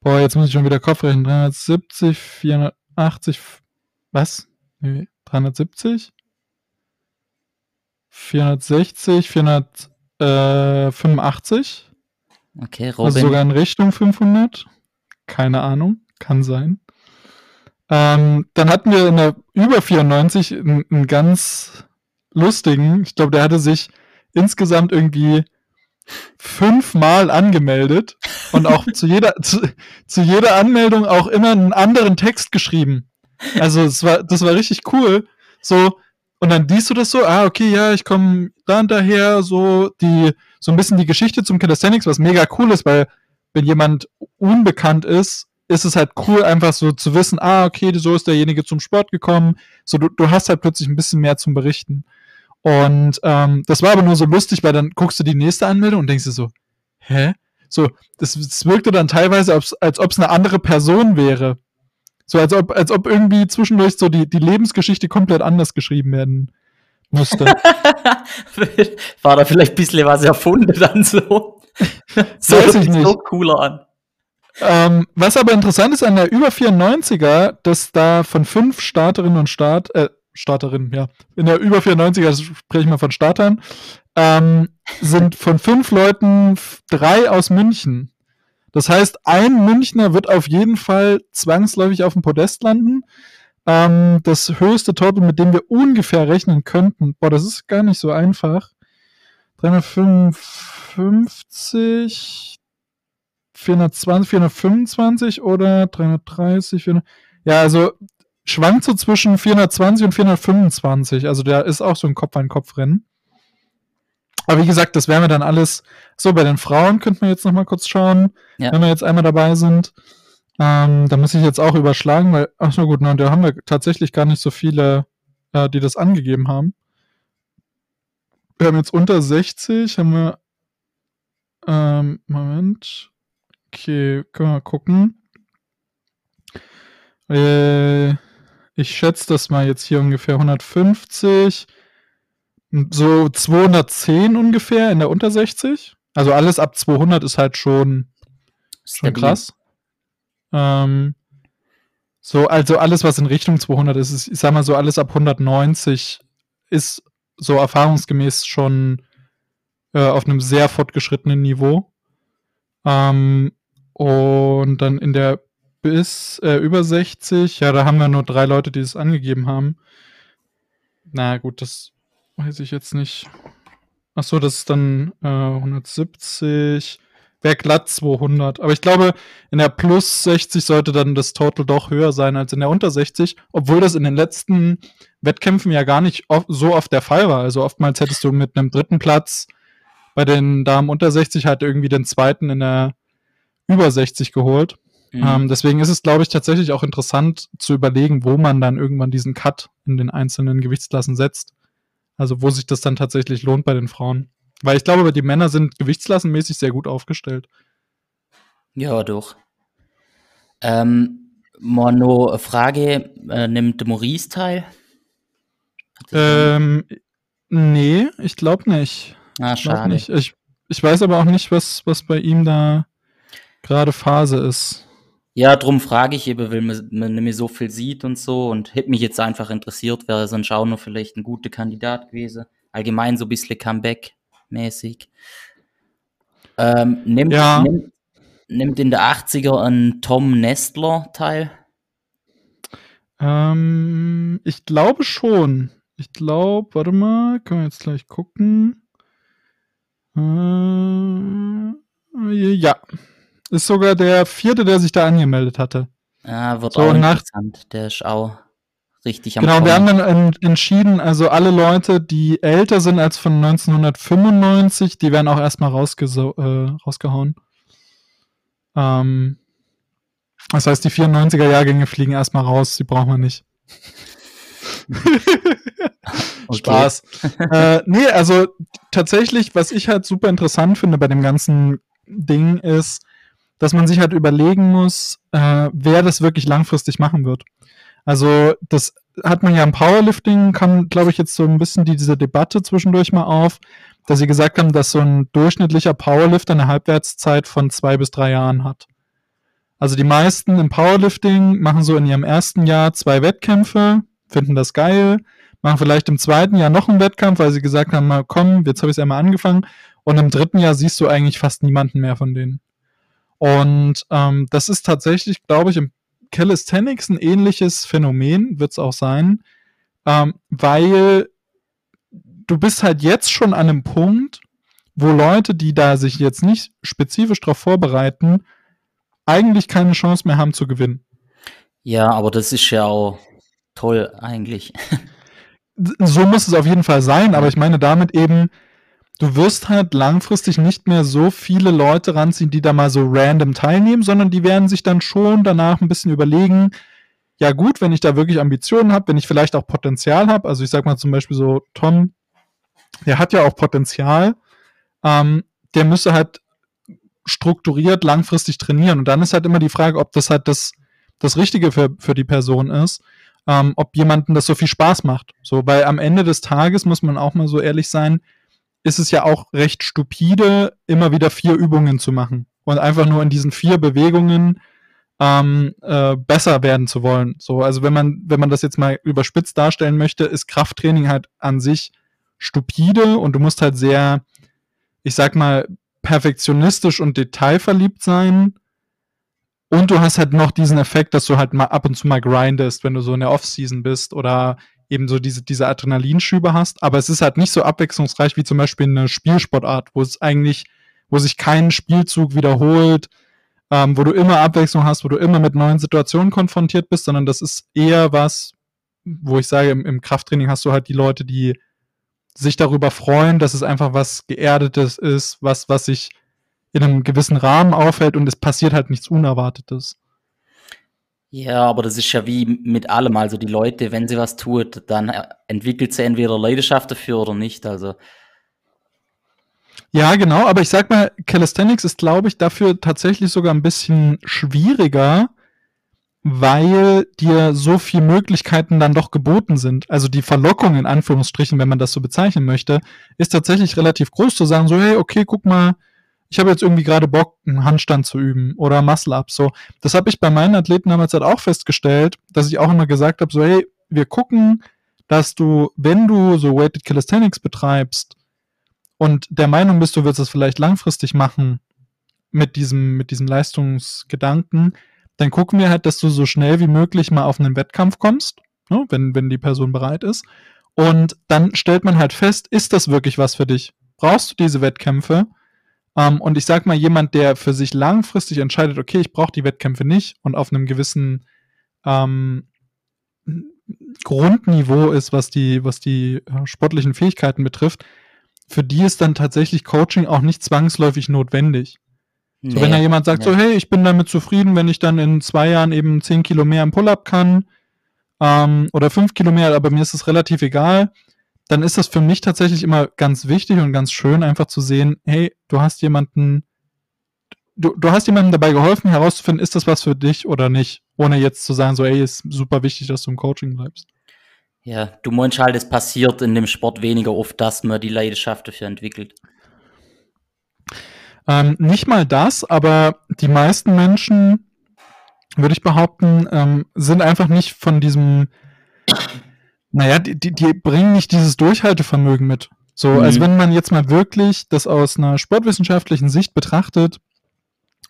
Boah, jetzt muss ich schon wieder Kopf rechnen. 370, 480. Was? 370, 460, 485. Okay, Robin. Also sogar in Richtung 500. Keine Ahnung, kann sein. Ähm, dann hatten wir in der über 94 einen, einen ganz lustigen, ich glaube, der hatte sich insgesamt irgendwie fünfmal angemeldet und auch zu jeder, zu, zu jeder Anmeldung auch immer einen anderen Text geschrieben. Also es war, das war richtig cool. So, und dann liest du das so, ah, okay, ja, ich komme da und daher, so die, so ein bisschen die Geschichte zum Calisthenics, was mega cool ist, weil wenn jemand unbekannt ist, ist es halt cool, einfach so zu wissen, ah, okay, so ist derjenige zum Sport gekommen. So, du, du hast halt plötzlich ein bisschen mehr zum Berichten. Und ähm, das war aber nur so lustig, weil dann guckst du die nächste Anmeldung und denkst dir so, hä? So, das, das wirkte dann teilweise, als ob es eine andere Person wäre. So als ob, als ob irgendwie zwischendurch so die, die Lebensgeschichte komplett anders geschrieben werden musste. War da vielleicht ein bisschen was erfunden dann so? so Weiß ich nicht. so cooler an. Ähm, was aber interessant ist an der über 94er, dass da von fünf Starterinnen und Start, äh, Starterinnen, ja, in der über 94er spreche ich mal von Startern, ähm, sind von fünf Leuten drei aus München. Das heißt, ein Münchner wird auf jeden Fall zwangsläufig auf dem Podest landen. Ähm, das höchste Total, mit dem wir ungefähr rechnen könnten, boah, das ist gar nicht so einfach. 355, 420, 425 oder 330, 400, ja, also schwankt so zwischen 420 und 425. Also der ist auch so ein Kopf-an-Kopf-Rennen. Aber wie gesagt, das wären wir dann alles. So, bei den Frauen könnten wir jetzt noch mal kurz schauen, ja. wenn wir jetzt einmal dabei sind. Ähm, da muss ich jetzt auch überschlagen, weil, ach so gut, na, da haben wir tatsächlich gar nicht so viele, äh, die das angegeben haben. Wir haben jetzt unter 60, haben wir, ähm, Moment. Okay, können wir mal gucken. Äh, ich schätze das mal jetzt hier ungefähr 150 so 210 ungefähr in der unter 60. Also alles ab 200 ist halt schon, schon krass. Ähm, so, also alles, was in Richtung 200 ist, ist, ich sag mal so, alles ab 190 ist so erfahrungsgemäß schon äh, auf einem sehr fortgeschrittenen Niveau. Ähm, und dann in der bis äh, über 60, ja, da haben wir nur drei Leute, die es angegeben haben. Na gut, das Weiß ich jetzt nicht. Achso, das ist dann äh, 170. Wäre glatt 200. Aber ich glaube, in der plus 60 sollte dann das Total doch höher sein als in der unter 60, obwohl das in den letzten Wettkämpfen ja gar nicht oft, so oft der Fall war. Also oftmals hättest du mit einem dritten Platz bei den Damen unter 60 halt irgendwie den zweiten in der über 60 geholt. Mhm. Ähm, deswegen ist es, glaube ich, tatsächlich auch interessant zu überlegen, wo man dann irgendwann diesen Cut in den einzelnen Gewichtsklassen setzt. Also wo sich das dann tatsächlich lohnt bei den Frauen. Weil ich glaube, die Männer sind gewichtsklassenmäßig sehr gut aufgestellt. Ja, doch. Ähm, Mono, Frage, äh, nimmt Maurice teil? Ähm, nee, ich glaube nicht. Ah, ich schade. Nicht. Ich, ich weiß aber auch nicht, was, was bei ihm da gerade Phase ist. Ja, drum frage ich eben, weil man, man nicht mehr so viel sieht und so und hätte mich jetzt einfach interessiert, wäre sonst auch noch vielleicht ein guter Kandidat gewesen. Allgemein so ein bisschen Comeback-mäßig. Ähm, nimmt, ja. nimmt, nimmt in der 80er ein Tom Nestler teil? Ähm, ich glaube schon. Ich glaube, warte mal, können wir jetzt gleich gucken. Äh, ja, ist sogar der vierte, der sich da angemeldet hatte. Ja, wird so, auch interessant. Der ist auch richtig am Genau, Kommen. wir haben dann entschieden, also alle Leute, die älter sind als von 1995, die werden auch erstmal rausge äh, rausgehauen. Ähm, das heißt, die 94er Jahrgänge fliegen erstmal raus, die brauchen wir nicht. Spaß. äh, nee, also tatsächlich, was ich halt super interessant finde bei dem ganzen Ding ist, dass man sich halt überlegen muss, äh, wer das wirklich langfristig machen wird. Also das hat man ja im Powerlifting, kam, glaube ich, jetzt so ein bisschen die, diese Debatte zwischendurch mal auf, dass sie gesagt haben, dass so ein durchschnittlicher Powerlifter eine Halbwertszeit von zwei bis drei Jahren hat. Also die meisten im Powerlifting machen so in ihrem ersten Jahr zwei Wettkämpfe, finden das geil, machen vielleicht im zweiten Jahr noch einen Wettkampf, weil sie gesagt haben, komm, jetzt habe ich es einmal angefangen. Und im dritten Jahr siehst du eigentlich fast niemanden mehr von denen. Und ähm, das ist tatsächlich, glaube ich, im Calisthenics ein ähnliches Phänomen, wird es auch sein, ähm, weil du bist halt jetzt schon an einem Punkt, wo Leute, die da sich jetzt nicht spezifisch darauf vorbereiten, eigentlich keine Chance mehr haben zu gewinnen. Ja, aber das ist ja auch toll eigentlich. So muss es auf jeden Fall sein, aber ich meine damit eben, du wirst halt langfristig nicht mehr so viele Leute ranziehen, die da mal so random teilnehmen, sondern die werden sich dann schon danach ein bisschen überlegen, ja gut, wenn ich da wirklich Ambitionen habe, wenn ich vielleicht auch Potenzial habe, also ich sag mal zum Beispiel so, Tom, der hat ja auch Potenzial, ähm, der müsste halt strukturiert langfristig trainieren. Und dann ist halt immer die Frage, ob das halt das, das Richtige für, für die Person ist, ähm, ob jemandem das so viel Spaß macht. So, weil am Ende des Tages muss man auch mal so ehrlich sein, ist es ja auch recht stupide, immer wieder vier Übungen zu machen und einfach nur in diesen vier Bewegungen ähm, äh, besser werden zu wollen. So, also wenn man, wenn man das jetzt mal überspitzt darstellen möchte, ist Krafttraining halt an sich stupide und du musst halt sehr, ich sag mal, perfektionistisch und detailverliebt sein. Und du hast halt noch diesen Effekt, dass du halt mal ab und zu mal grindest, wenn du so in der Off-Season bist oder eben so diese, diese Adrenalinschübe hast. Aber es ist halt nicht so abwechslungsreich wie zum Beispiel eine Spielsportart, wo es eigentlich, wo sich kein Spielzug wiederholt, ähm, wo du immer Abwechslung hast, wo du immer mit neuen Situationen konfrontiert bist, sondern das ist eher was, wo ich sage, im, im Krafttraining hast du halt die Leute, die sich darüber freuen, dass es einfach was Geerdetes ist, was, was sich in einem gewissen Rahmen aufhält und es passiert halt nichts Unerwartetes. Ja, aber das ist ja wie mit allem. Also die Leute, wenn sie was tut, dann entwickelt sie entweder Leidenschaft dafür oder nicht. Also ja, genau, aber ich sag mal, Calisthenics ist, glaube ich, dafür tatsächlich sogar ein bisschen schwieriger, weil dir so viele Möglichkeiten dann doch geboten sind. Also die Verlockung in Anführungsstrichen, wenn man das so bezeichnen möchte, ist tatsächlich relativ groß zu sagen, so, hey, okay, guck mal, ich habe jetzt irgendwie gerade Bock, einen Handstand zu üben oder Muscle-Up. So, das habe ich bei meinen Athleten damals halt auch festgestellt, dass ich auch immer gesagt habe, so, hey, wir gucken, dass du, wenn du so Weighted Calisthenics betreibst, und der Meinung bist, du willst es vielleicht langfristig machen mit diesem, mit diesem Leistungsgedanken, dann gucken wir halt, dass du so schnell wie möglich mal auf einen Wettkampf kommst, ne, wenn, wenn die Person bereit ist. Und dann stellt man halt fest, ist das wirklich was für dich? Brauchst du diese Wettkämpfe? Ähm, und ich sag mal, jemand, der für sich langfristig entscheidet, okay, ich brauche die Wettkämpfe nicht und auf einem gewissen ähm, Grundniveau ist, was die, was die äh, sportlichen Fähigkeiten betrifft, für die ist dann tatsächlich Coaching auch nicht zwangsläufig notwendig. Nee, so, wenn da jemand sagt, nee. so, hey, ich bin damit zufrieden, wenn ich dann in zwei Jahren eben zehn Kilo mehr im Pull-up kann ähm, oder fünf Kilo mehr, aber mir ist es relativ egal, dann ist das für mich tatsächlich immer ganz wichtig und ganz schön, einfach zu sehen, hey, du hast jemanden, du, du hast jemandem dabei geholfen, herauszufinden, ist das was für dich oder nicht, ohne jetzt zu sagen, so, hey, ist super wichtig, dass du im Coaching bleibst. Ja, du meinst halt, es passiert in dem Sport weniger oft, dass man die Leidenschaft dafür entwickelt. Ähm, nicht mal das, aber die meisten Menschen, würde ich behaupten, ähm, sind einfach nicht von diesem, naja, die, die, die bringen nicht dieses Durchhaltevermögen mit. So, mhm. also wenn man jetzt mal wirklich das aus einer sportwissenschaftlichen Sicht betrachtet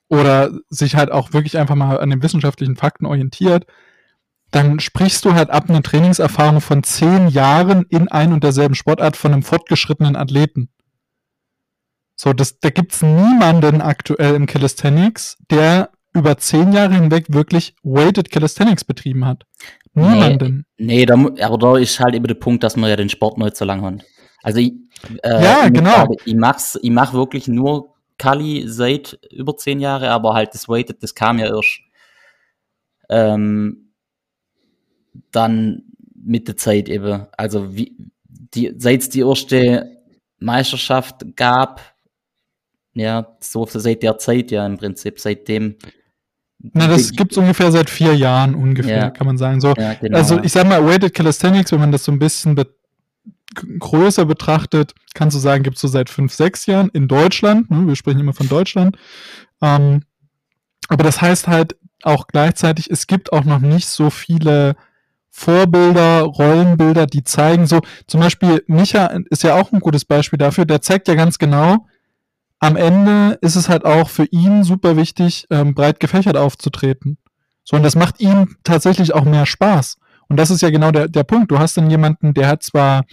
oder sich halt auch wirklich einfach mal an den wissenschaftlichen Fakten orientiert, dann sprichst du halt ab einer Trainingserfahrung von zehn Jahren in ein und derselben Sportart von einem fortgeschrittenen Athleten. So, das, da gibt's niemanden aktuell im Calisthenics, der über zehn Jahre hinweg wirklich Weighted Calisthenics betrieben hat. Niemanden. Nee, nee da, aber da ist halt immer der Punkt, dass man ja den Sport nicht so lange hat. Also ich, äh, ja, ich genau. Ich mach's, ich mach wirklich nur Kali seit über zehn Jahre, aber halt das Weighted, das kam ja erst ähm, dann mit der Zeit eben. Also wie, die, seit es die erste Meisterschaft gab, ja, so seit der Zeit ja im Prinzip, seitdem. Na, das gibt's ungefähr seit vier Jahren ungefähr, ja. kann man sagen. So, ja, genau. Also ich sag mal, Weighted Calisthenics, wenn man das so ein bisschen be größer betrachtet, kannst du sagen, gibt's so seit fünf, sechs Jahren in Deutschland. Ne? Wir sprechen immer von Deutschland. Ähm, aber das heißt halt auch gleichzeitig, es gibt auch noch nicht so viele Vorbilder, Rollenbilder, die zeigen so, zum Beispiel Micha ist ja auch ein gutes Beispiel dafür, der zeigt ja ganz genau, am Ende ist es halt auch für ihn super wichtig, ähm, breit gefächert aufzutreten. So, und das macht ihm tatsächlich auch mehr Spaß. Und das ist ja genau der, der Punkt. Du hast dann jemanden, der hat zwar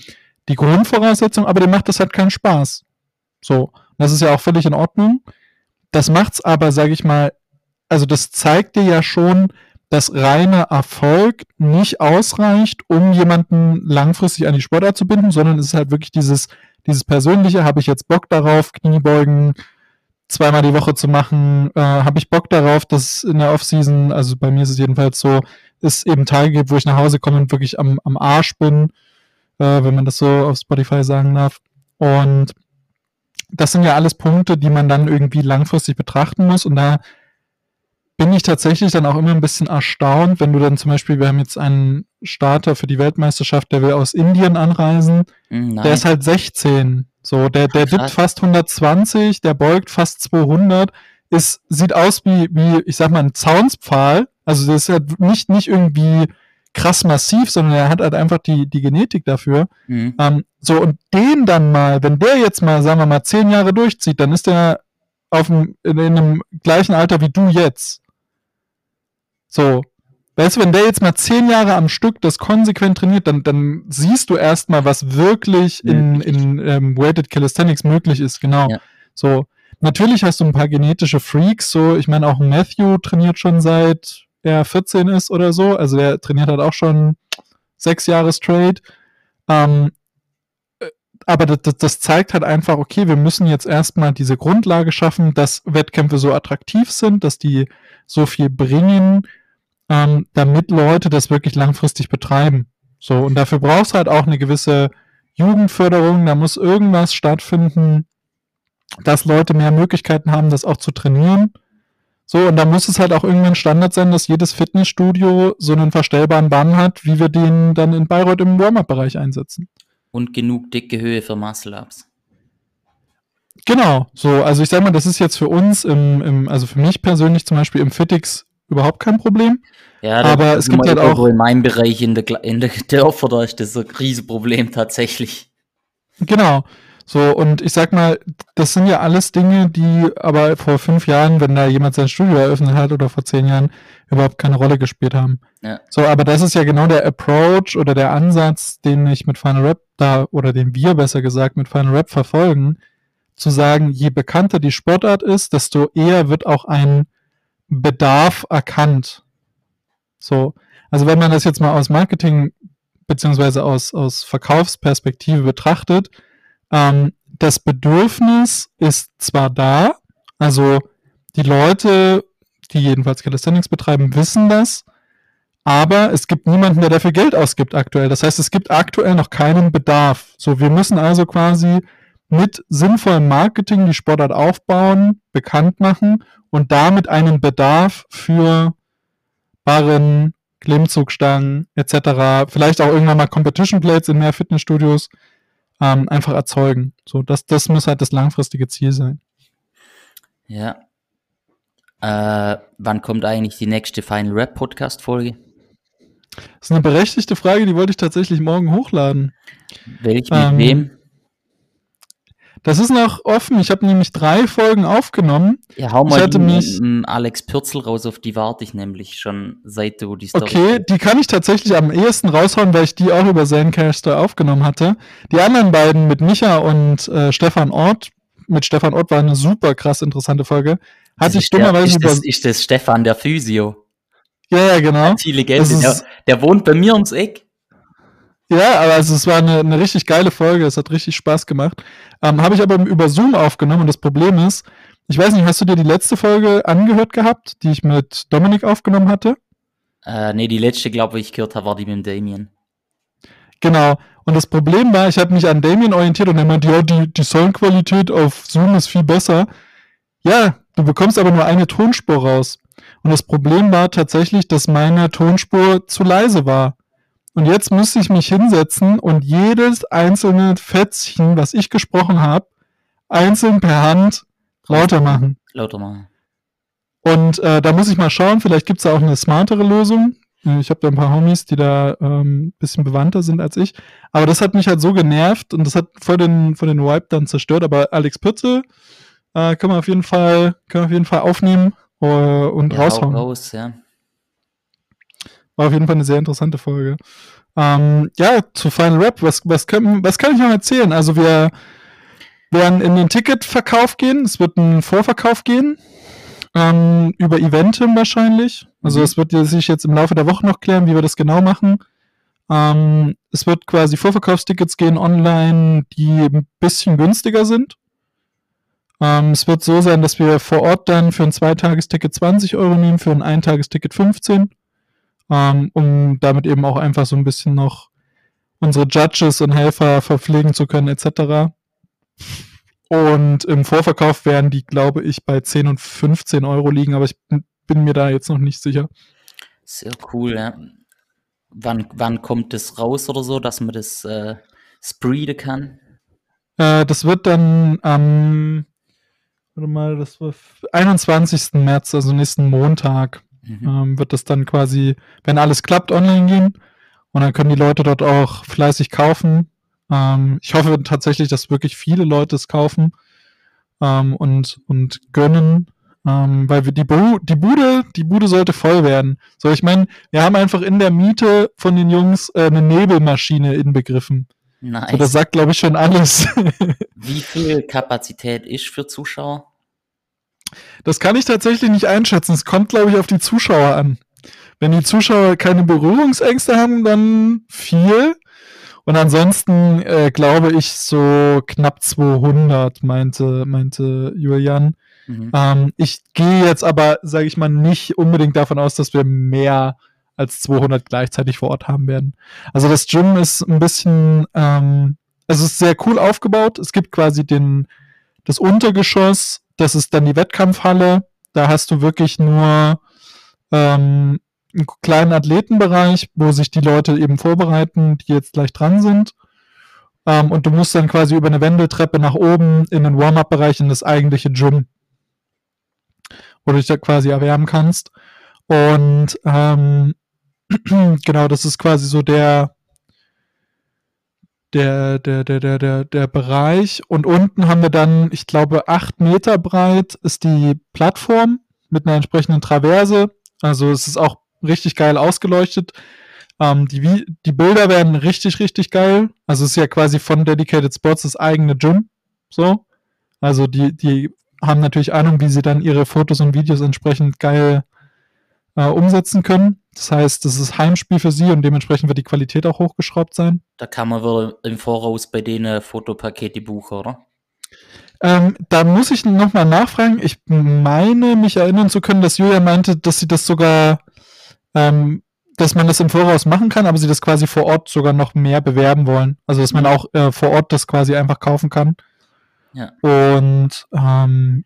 die Grundvoraussetzung, aber dem macht das halt keinen Spaß. So, das ist ja auch völlig in Ordnung. Das macht's aber, sage ich mal, also das zeigt dir ja schon, dass reiner Erfolg nicht ausreicht, um jemanden langfristig an die Sportart zu binden, sondern es ist halt wirklich dieses, dieses Persönliche, habe ich jetzt Bock darauf, Kniebeugen zweimal die Woche zu machen, äh, habe ich Bock darauf, dass in der Offseason, also bei mir ist es jedenfalls so, es eben Tage gibt, wo ich nach Hause komme und wirklich am, am Arsch bin, äh, wenn man das so auf Spotify sagen darf. Und das sind ja alles Punkte, die man dann irgendwie langfristig betrachten muss. Und da bin ich tatsächlich dann auch immer ein bisschen erstaunt, wenn du dann zum Beispiel, wir haben jetzt einen Starter für die Weltmeisterschaft, der will aus Indien anreisen, Hm, der ist halt 16. So, der, der dippt fast 120, der beugt fast 200, ist, sieht aus wie, wie, ich sag mal, ein Zaunspfahl. Also, das ist halt nicht, nicht irgendwie krass massiv, sondern er hat halt einfach die, die Genetik dafür. Mhm. Ähm, so, und den dann mal, wenn der jetzt mal, sagen wir mal, zehn Jahre durchzieht, dann ist der auf dem, in, in einem gleichen Alter wie du jetzt. So. Weißt du, wenn der jetzt mal zehn Jahre am Stück das konsequent trainiert, dann, dann siehst du erstmal, was wirklich in, in ähm, Weighted Calisthenics möglich ist, genau. Ja. So. Natürlich hast du ein paar genetische Freaks, so, ich meine, auch Matthew trainiert schon seit er 14 ist oder so, also der trainiert halt auch schon sechs Jahre straight. Ähm, äh, aber das, das zeigt halt einfach, okay, wir müssen jetzt erstmal diese Grundlage schaffen, dass Wettkämpfe so attraktiv sind, dass die so viel bringen, ähm, damit Leute das wirklich langfristig betreiben. So, und dafür brauchst du halt auch eine gewisse Jugendförderung, da muss irgendwas stattfinden, dass Leute mehr Möglichkeiten haben, das auch zu trainieren. So, und da muss es halt auch irgendwann Standard sein, dass jedes Fitnessstudio so einen verstellbaren Bann hat, wie wir den dann in Bayreuth im Warm-Up-Bereich einsetzen. Und genug dicke Höhe für Muscle-Ups. Genau, so, also ich sag mal, das ist jetzt für uns im, im also für mich persönlich zum Beispiel im Fitix überhaupt kein Problem. Ja, Aber es gibt halt auch- in meinem Bereich in der, in der Dörfer, da ist das ein Riesenproblem tatsächlich. Genau. So, und ich sag mal, das sind ja alles Dinge, die aber vor fünf Jahren, wenn da jemand sein Studio eröffnet hat oder vor zehn Jahren, überhaupt keine Rolle gespielt haben. Ja. So, aber das ist ja genau der Approach oder der Ansatz, den ich mit Final Rap da, oder den wir besser gesagt mit Final Rap verfolgen, zu sagen, je bekannter die Sportart ist, desto eher wird auch ein Bedarf erkannt. So, also wenn man das jetzt mal aus Marketing beziehungsweise aus, aus Verkaufsperspektive betrachtet, ähm, das Bedürfnis ist zwar da, also die Leute, die jedenfalls Calisthenics betreiben, wissen das, aber es gibt niemanden, der dafür Geld ausgibt aktuell. Das heißt, es gibt aktuell noch keinen Bedarf. So, wir müssen also quasi mit sinnvollem Marketing die Sportart aufbauen, bekannt machen und damit einen Bedarf für Barren, Klimmzugstangen etc., vielleicht auch irgendwann mal Competition Plates in mehr Fitnessstudios ähm, einfach erzeugen. So, das, das muss halt das langfristige Ziel sein. Ja. Äh, wann kommt eigentlich die nächste Final Rap Podcast Folge? Das ist eine berechtigte Frage, die wollte ich tatsächlich morgen hochladen. Welch mit Ähm, wem? Das ist noch offen. Ich habe nämlich drei Folgen aufgenommen. Ja, hau ich mal hatte die mich- Alex Pürzel raus, auf die warte ich nämlich schon, seit du die Story. Okay, die kann ich tatsächlich am ehesten raushauen, weil ich die auch über Zencaster aufgenommen hatte. Die anderen beiden mit Micha und äh, Stefan Ort, mit Stefan Ort war eine super krass interessante Folge. Hatte ich dummerweise ist über. das, ist das Stefan, der Physio. Ja, ja, genau. Die Legende. Der, der wohnt bei mir ums Eck. Ja, aber also es war eine, eine richtig geile Folge, es hat richtig Spaß gemacht. Ähm, Habe ich aber über Zoom aufgenommen und das Problem ist, ich weiß nicht, hast du dir die letzte Folge angehört gehabt, die ich mit Dominik aufgenommen hatte? Äh, nee, die letzte, glaube ich, gehört habe, war die mit Damien. Genau. Und das Problem war, ich habe mich an Damien orientiert und er meinte, ja, die, die Soundqualität auf Zoom ist viel besser. Ja, du bekommst aber nur eine Tonspur raus. Und das Problem war tatsächlich, dass meine Tonspur zu leise war. Und jetzt müsste ich mich hinsetzen und jedes einzelne Fetzchen, was ich gesprochen habe, einzeln per Hand lauter machen. Lauter mal. Und äh, da muss ich mal schauen, vielleicht gibt's da auch eine smartere Lösung. Äh, Ich habe da ein paar Homies, die da ähm, bisschen bewandter sind als ich. Aber das hat mich halt so genervt und das hat voll den, voll den Vibe dann zerstört. Aber Alex Pütze äh, können wir auf jeden Fall, können wir auf jeden Fall aufnehmen äh, und Ja, hau raushauen. raus, ja. War auf jeden Fall eine sehr interessante Folge. Ähm, ja, zu Final Rap, was, was, können, was kann ich noch erzählen? Also wir werden in den Ticketverkauf gehen, es wird ein Vorverkauf gehen, ähm, über Eventim wahrscheinlich. Also Mhm. es wird sich jetzt im Laufe der Woche noch klären, wie wir das genau machen. Ähm, es wird quasi Vorverkaufstickets gehen online, die ein bisschen günstiger sind. Ähm, es wird so sein, dass wir vor Ort dann für ein Zweitagesticket 20 Euro nehmen, für ein Eintagesticket 15 ähm, um damit eben auch einfach so ein bisschen noch unsere Judges und Helfer verpflegen zu können, etc. Und im Vorverkauf werden die, glaube ich, bei 10 und 15 Euro liegen, aber ich bin mir da jetzt noch nicht sicher. Sehr cool, ja. Wann, wann kommt das raus oder so, dass man das äh, spreeden kann? Äh, das wird dann am, warte mal, das war 21. März, also nächsten Montag, mhm. ähm, wird das dann quasi, wenn alles klappt, online gehen. Und dann können die Leute dort auch fleißig kaufen. Ähm, ich hoffe tatsächlich, dass wirklich viele Leute es kaufen ähm, und, und gönnen. Ähm, weil wir die, Bu die Bude, die Bude sollte voll werden. So, ich meine, wir haben einfach in der Miete von den Jungs äh, eine Nebelmaschine inbegriffen. Nice. So, das sagt, glaube ich, schon alles. Wie viel Kapazität ist für Zuschauer? Das kann ich tatsächlich nicht einschätzen. Es kommt, glaube ich, auf die Zuschauer an. Wenn die Zuschauer keine Berührungsängste haben, dann viel. Und ansonsten äh, glaube ich so knapp 200, meinte, meinte Julian. Mhm. Ähm, ich gehe jetzt aber, sage ich mal, nicht unbedingt davon aus, dass wir mehr als 200 gleichzeitig vor Ort haben werden. Also das Gym ist ein bisschen, ähm, es ist sehr cool aufgebaut. Es gibt quasi den, das Untergeschoss, das ist dann die Wettkampfhalle. Da hast du wirklich nur ähm, einen kleinen Athletenbereich, wo sich die Leute eben vorbereiten, die jetzt gleich dran sind. Ähm, und du musst dann quasi über eine Wendeltreppe nach oben in den Warm-up-Bereich in das eigentliche Gym wo du dich da quasi erwärmen kannst. Und ähm, genau, das ist quasi so der, der, der, der, der, der, der Bereich. Und unten haben wir dann, ich glaube, acht Meter breit ist die Plattform mit einer entsprechenden Traverse. Also es ist auch richtig geil ausgeleuchtet. Ähm, die, die Bilder werden richtig, richtig geil. Also es ist ja quasi von Dedicated Sports das eigene Gym. So. Also die, die haben natürlich Ahnung, wie sie dann ihre Fotos und Videos entsprechend geil äh, umsetzen können. Das heißt, das ist Heimspiel für sie und dementsprechend wird die Qualität auch hochgeschraubt sein. Da kann man wohl im Voraus bei denen Fotopakete buchen, oder? Ähm, da muss ich nochmal nachfragen. Ich meine, mich erinnern zu können, dass Julia meinte, dass sie das sogar, ähm, dass man das im Voraus machen kann, aber sie das quasi vor Ort sogar noch mehr bewerben wollen. Also, dass man mhm. auch äh, vor Ort das quasi einfach kaufen kann. Ja. Und ähm,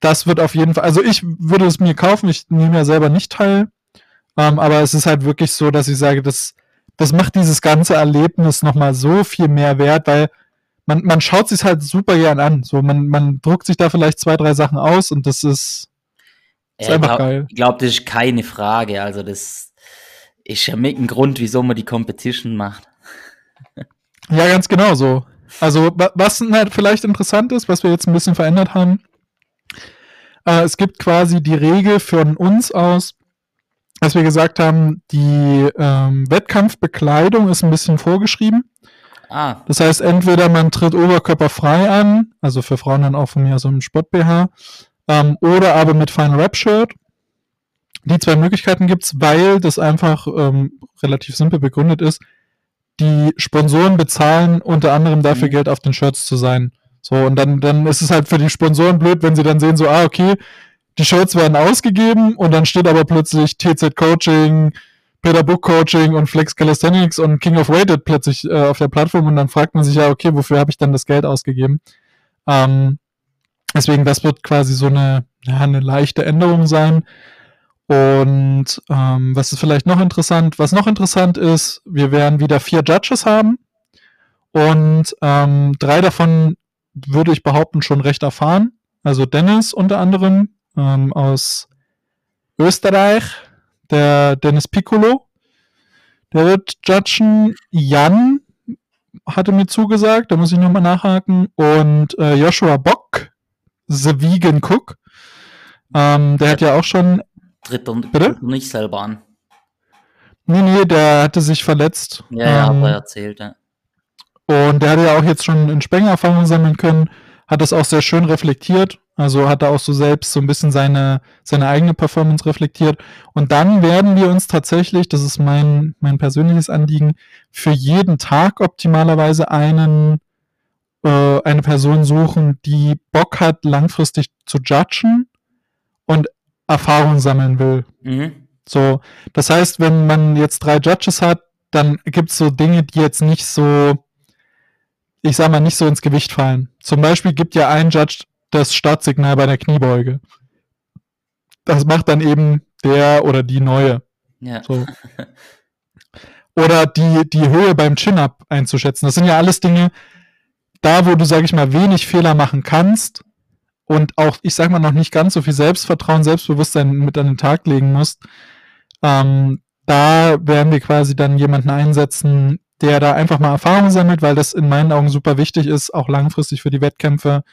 das wird auf jeden Fall, also ich würde es mir kaufen, ich nehme ja selber nicht teil, ähm, aber es ist halt wirklich so, dass ich sage, das, das macht dieses ganze Erlebnis nochmal so viel mehr wert, weil man, man schaut sich halt super gern an. So, man, man druckt sich da vielleicht zwei, drei Sachen aus und das ist, ist ja, einfach glaub, geil. Ich glaube, das ist keine Frage. Also, das ist ja mit ein Grund, wieso man die Competition macht. ja, ganz genau so. Also, was halt vielleicht interessant ist, was wir jetzt ein bisschen verändert haben, äh, es gibt quasi die Regel von uns aus, dass wir gesagt haben, die ähm, Wettkampfbekleidung ist ein bisschen vorgeschrieben. Ah. Das heißt, entweder man tritt oberkörperfrei an, also für Frauen dann auch von mir so im Sport-BH, ähm, oder aber mit Final Rap Shirt. Die zwei Möglichkeiten gibt's, weil das einfach ähm, relativ simpel begründet ist die Sponsoren bezahlen unter anderem dafür mhm. Geld auf den Shirts zu sein. So, und dann, dann ist es halt für die Sponsoren blöd, wenn sie dann sehen, so, ah, okay, die Shirts werden ausgegeben und dann steht aber plötzlich TZ Coaching, Peter Book Coaching und Flex Calisthenics und King of Weighted plötzlich äh, auf der Plattform und dann fragt man sich ja, okay, wofür habe ich dann das Geld ausgegeben? Ähm, deswegen, das wird quasi so eine, ja, eine leichte Änderung sein. Und ähm, was ist vielleicht noch interessant? Was noch interessant ist, wir werden wieder vier Judges haben. Und ähm, drei davon würde ich behaupten schon recht erfahren. Also Dennis unter anderem ähm, aus Österreich, der Dennis Piccolo, der wird judgen. Jan hatte mir zugesagt, da muss ich nochmal nachhaken. Und äh, Joshua Bock, The Vegan Cook, ähm, der hat ja auch schon tritt er, Bitte? nicht selber an. Nee, nee, der hatte sich verletzt. Ja, ja, ähm, hat er erzählt, ja. Und der hatte ja auch jetzt schon in Spenger Erfahrungen sammeln können, hat das auch sehr schön reflektiert. Also hat er auch so selbst so ein bisschen seine, seine eigene Performance reflektiert. Und dann werden wir uns tatsächlich, das ist mein, mein persönliches Anliegen, für jeden Tag optimalerweise einen, äh, eine Person suchen, die Bock hat, langfristig zu judgen und Erfahrung sammeln will. Mhm. So, das heißt, wenn man jetzt drei Judges hat, dann gibt es so Dinge, die jetzt nicht so, ich sag mal, nicht so ins Gewicht fallen. Zum Beispiel gibt ja ein Judge das Startsignal bei der Kniebeuge. das macht dann eben der oder die Neue. Ja. So. Oder die, die Höhe beim Chin-Up einzuschätzen. Das sind ja alles Dinge, da wo du, sag ich mal, wenig Fehler machen kannst und auch, ich sag mal, noch nicht ganz so viel Selbstvertrauen, Selbstbewusstsein mit an den Tag legen musst, ähm, da werden wir quasi dann jemanden einsetzen, der da einfach mal Erfahrung sammelt, weil das in meinen Augen super wichtig ist, auch langfristig für die Wettkämpfe,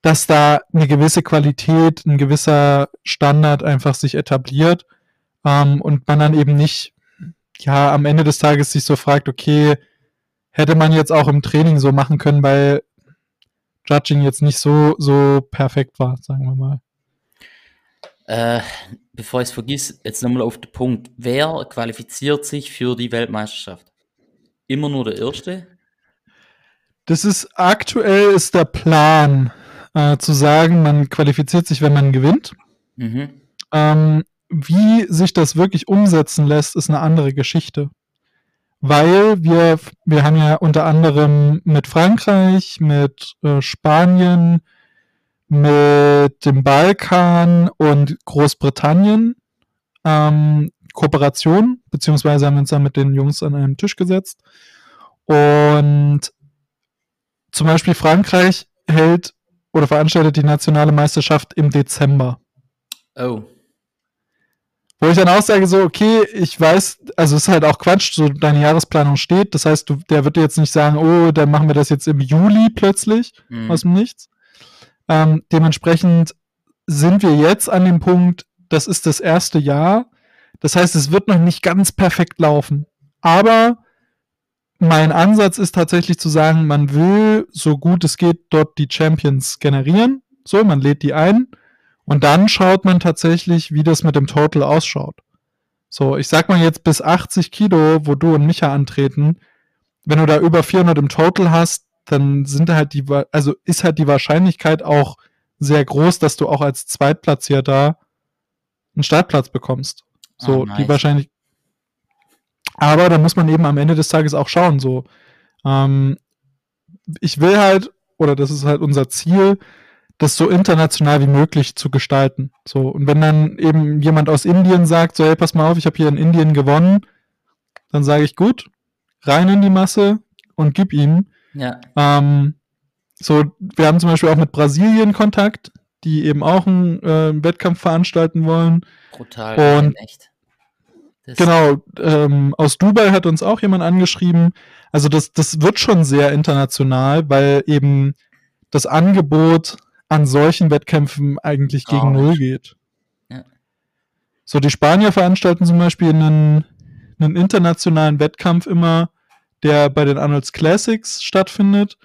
dass da eine gewisse Qualität, ein gewisser Standard einfach sich etabliert ähm, und man dann eben nicht, ja, am Ende des Tages sich so fragt, okay, hätte man jetzt auch im Training so machen können, weil Judging jetzt nicht so, so perfekt war, sagen wir mal. Äh, bevor ich es vergiss, jetzt nochmal auf den Punkt. Wer qualifiziert sich für die Weltmeisterschaft? Immer nur der Erste? Das ist aktuell ist der Plan, äh, zu sagen, man qualifiziert sich, wenn man gewinnt. Mhm. Ähm, wie sich das wirklich umsetzen lässt, ist eine andere Geschichte. Weil wir, wir haben ja unter anderem mit Frankreich, mit äh, Spanien, mit dem Balkan und Großbritannien ähm, Kooperation, beziehungsweise haben wir uns dann mit den Jungs an einen Tisch gesetzt. Und zum Beispiel Frankreich hält oder veranstaltet die nationale Meisterschaft im Dezember. Oh. Wo ich dann auch sage, so, okay, ich weiß, also es ist halt auch Quatsch, so deine Jahresplanung steht. Das heißt, du, der wird dir jetzt nicht sagen, oh, dann machen wir das jetzt im Juli plötzlich Mhm. aus dem Nichts. Ähm, dementsprechend sind wir jetzt an dem Punkt, das ist das erste Jahr. Das heißt, es wird noch nicht ganz perfekt laufen. Aber mein Ansatz ist tatsächlich zu sagen, man will, so gut es geht, dort die Champions generieren. So, man lädt die ein. Und dann schaut man tatsächlich, wie das mit dem Total ausschaut. So, ich sag mal jetzt bis 80 Kilo, wo du und Micha antreten. Wenn du da über 400 im Total hast, dann sind halt die, also ist halt die Wahrscheinlichkeit auch sehr groß, dass du auch als Zweitplatzierter einen Startplatz bekommst. So, Ah, nice. die wahrscheinlich. Aber da muss man eben am Ende des Tages auch schauen, so. Ähm, ich will halt, oder das ist halt unser Ziel, das so international wie möglich zu gestalten. So, und wenn dann eben jemand aus Indien sagt, so, hey, pass mal auf, ich habe hier in Indien gewonnen, dann sage ich, gut, rein in die Masse und gib ihm. Ja. Ähm, so, wir haben zum Beispiel auch mit Brasilien Kontakt, die eben auch einen äh, Wettkampf veranstalten wollen. Brutal. Und- echt. Das, Genau, ähm, aus Dubai hat uns auch jemand angeschrieben. Also das, das wird schon sehr international, weil eben das Angebot an solchen Wettkämpfen eigentlich gegen. Null geht. Ja. So, die Spanier veranstalten zum Beispiel einen, einen internationalen Wettkampf immer, der bei den Arnolds Classics stattfindet,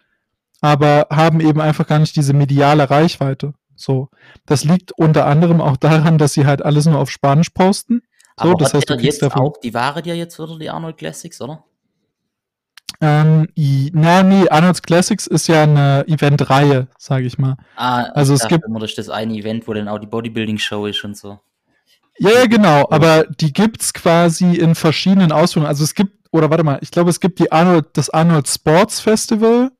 aber haben eben einfach gar nicht diese mediale Reichweite. So, das liegt unter anderem auch daran, dass sie halt alles nur auf Spanisch posten. So, aber das heißt, du kriegst jetzt davon. auch, die waren ja jetzt wieder die Arnold Classics, oder? Ähm, na, nee, Arnold's Classics ist ja eine Eventreihe, sage ich mal. Ah, Also es gibt- immer, das ist das eine Event, wo dann auch die Bodybuilding-Show ist und so. Ja, ja, genau, aber die gibt's quasi in verschiedenen Ausführungen. Also es gibt, oder warte mal, ich glaube, es gibt die Arnold, das Arnold Sports Festival.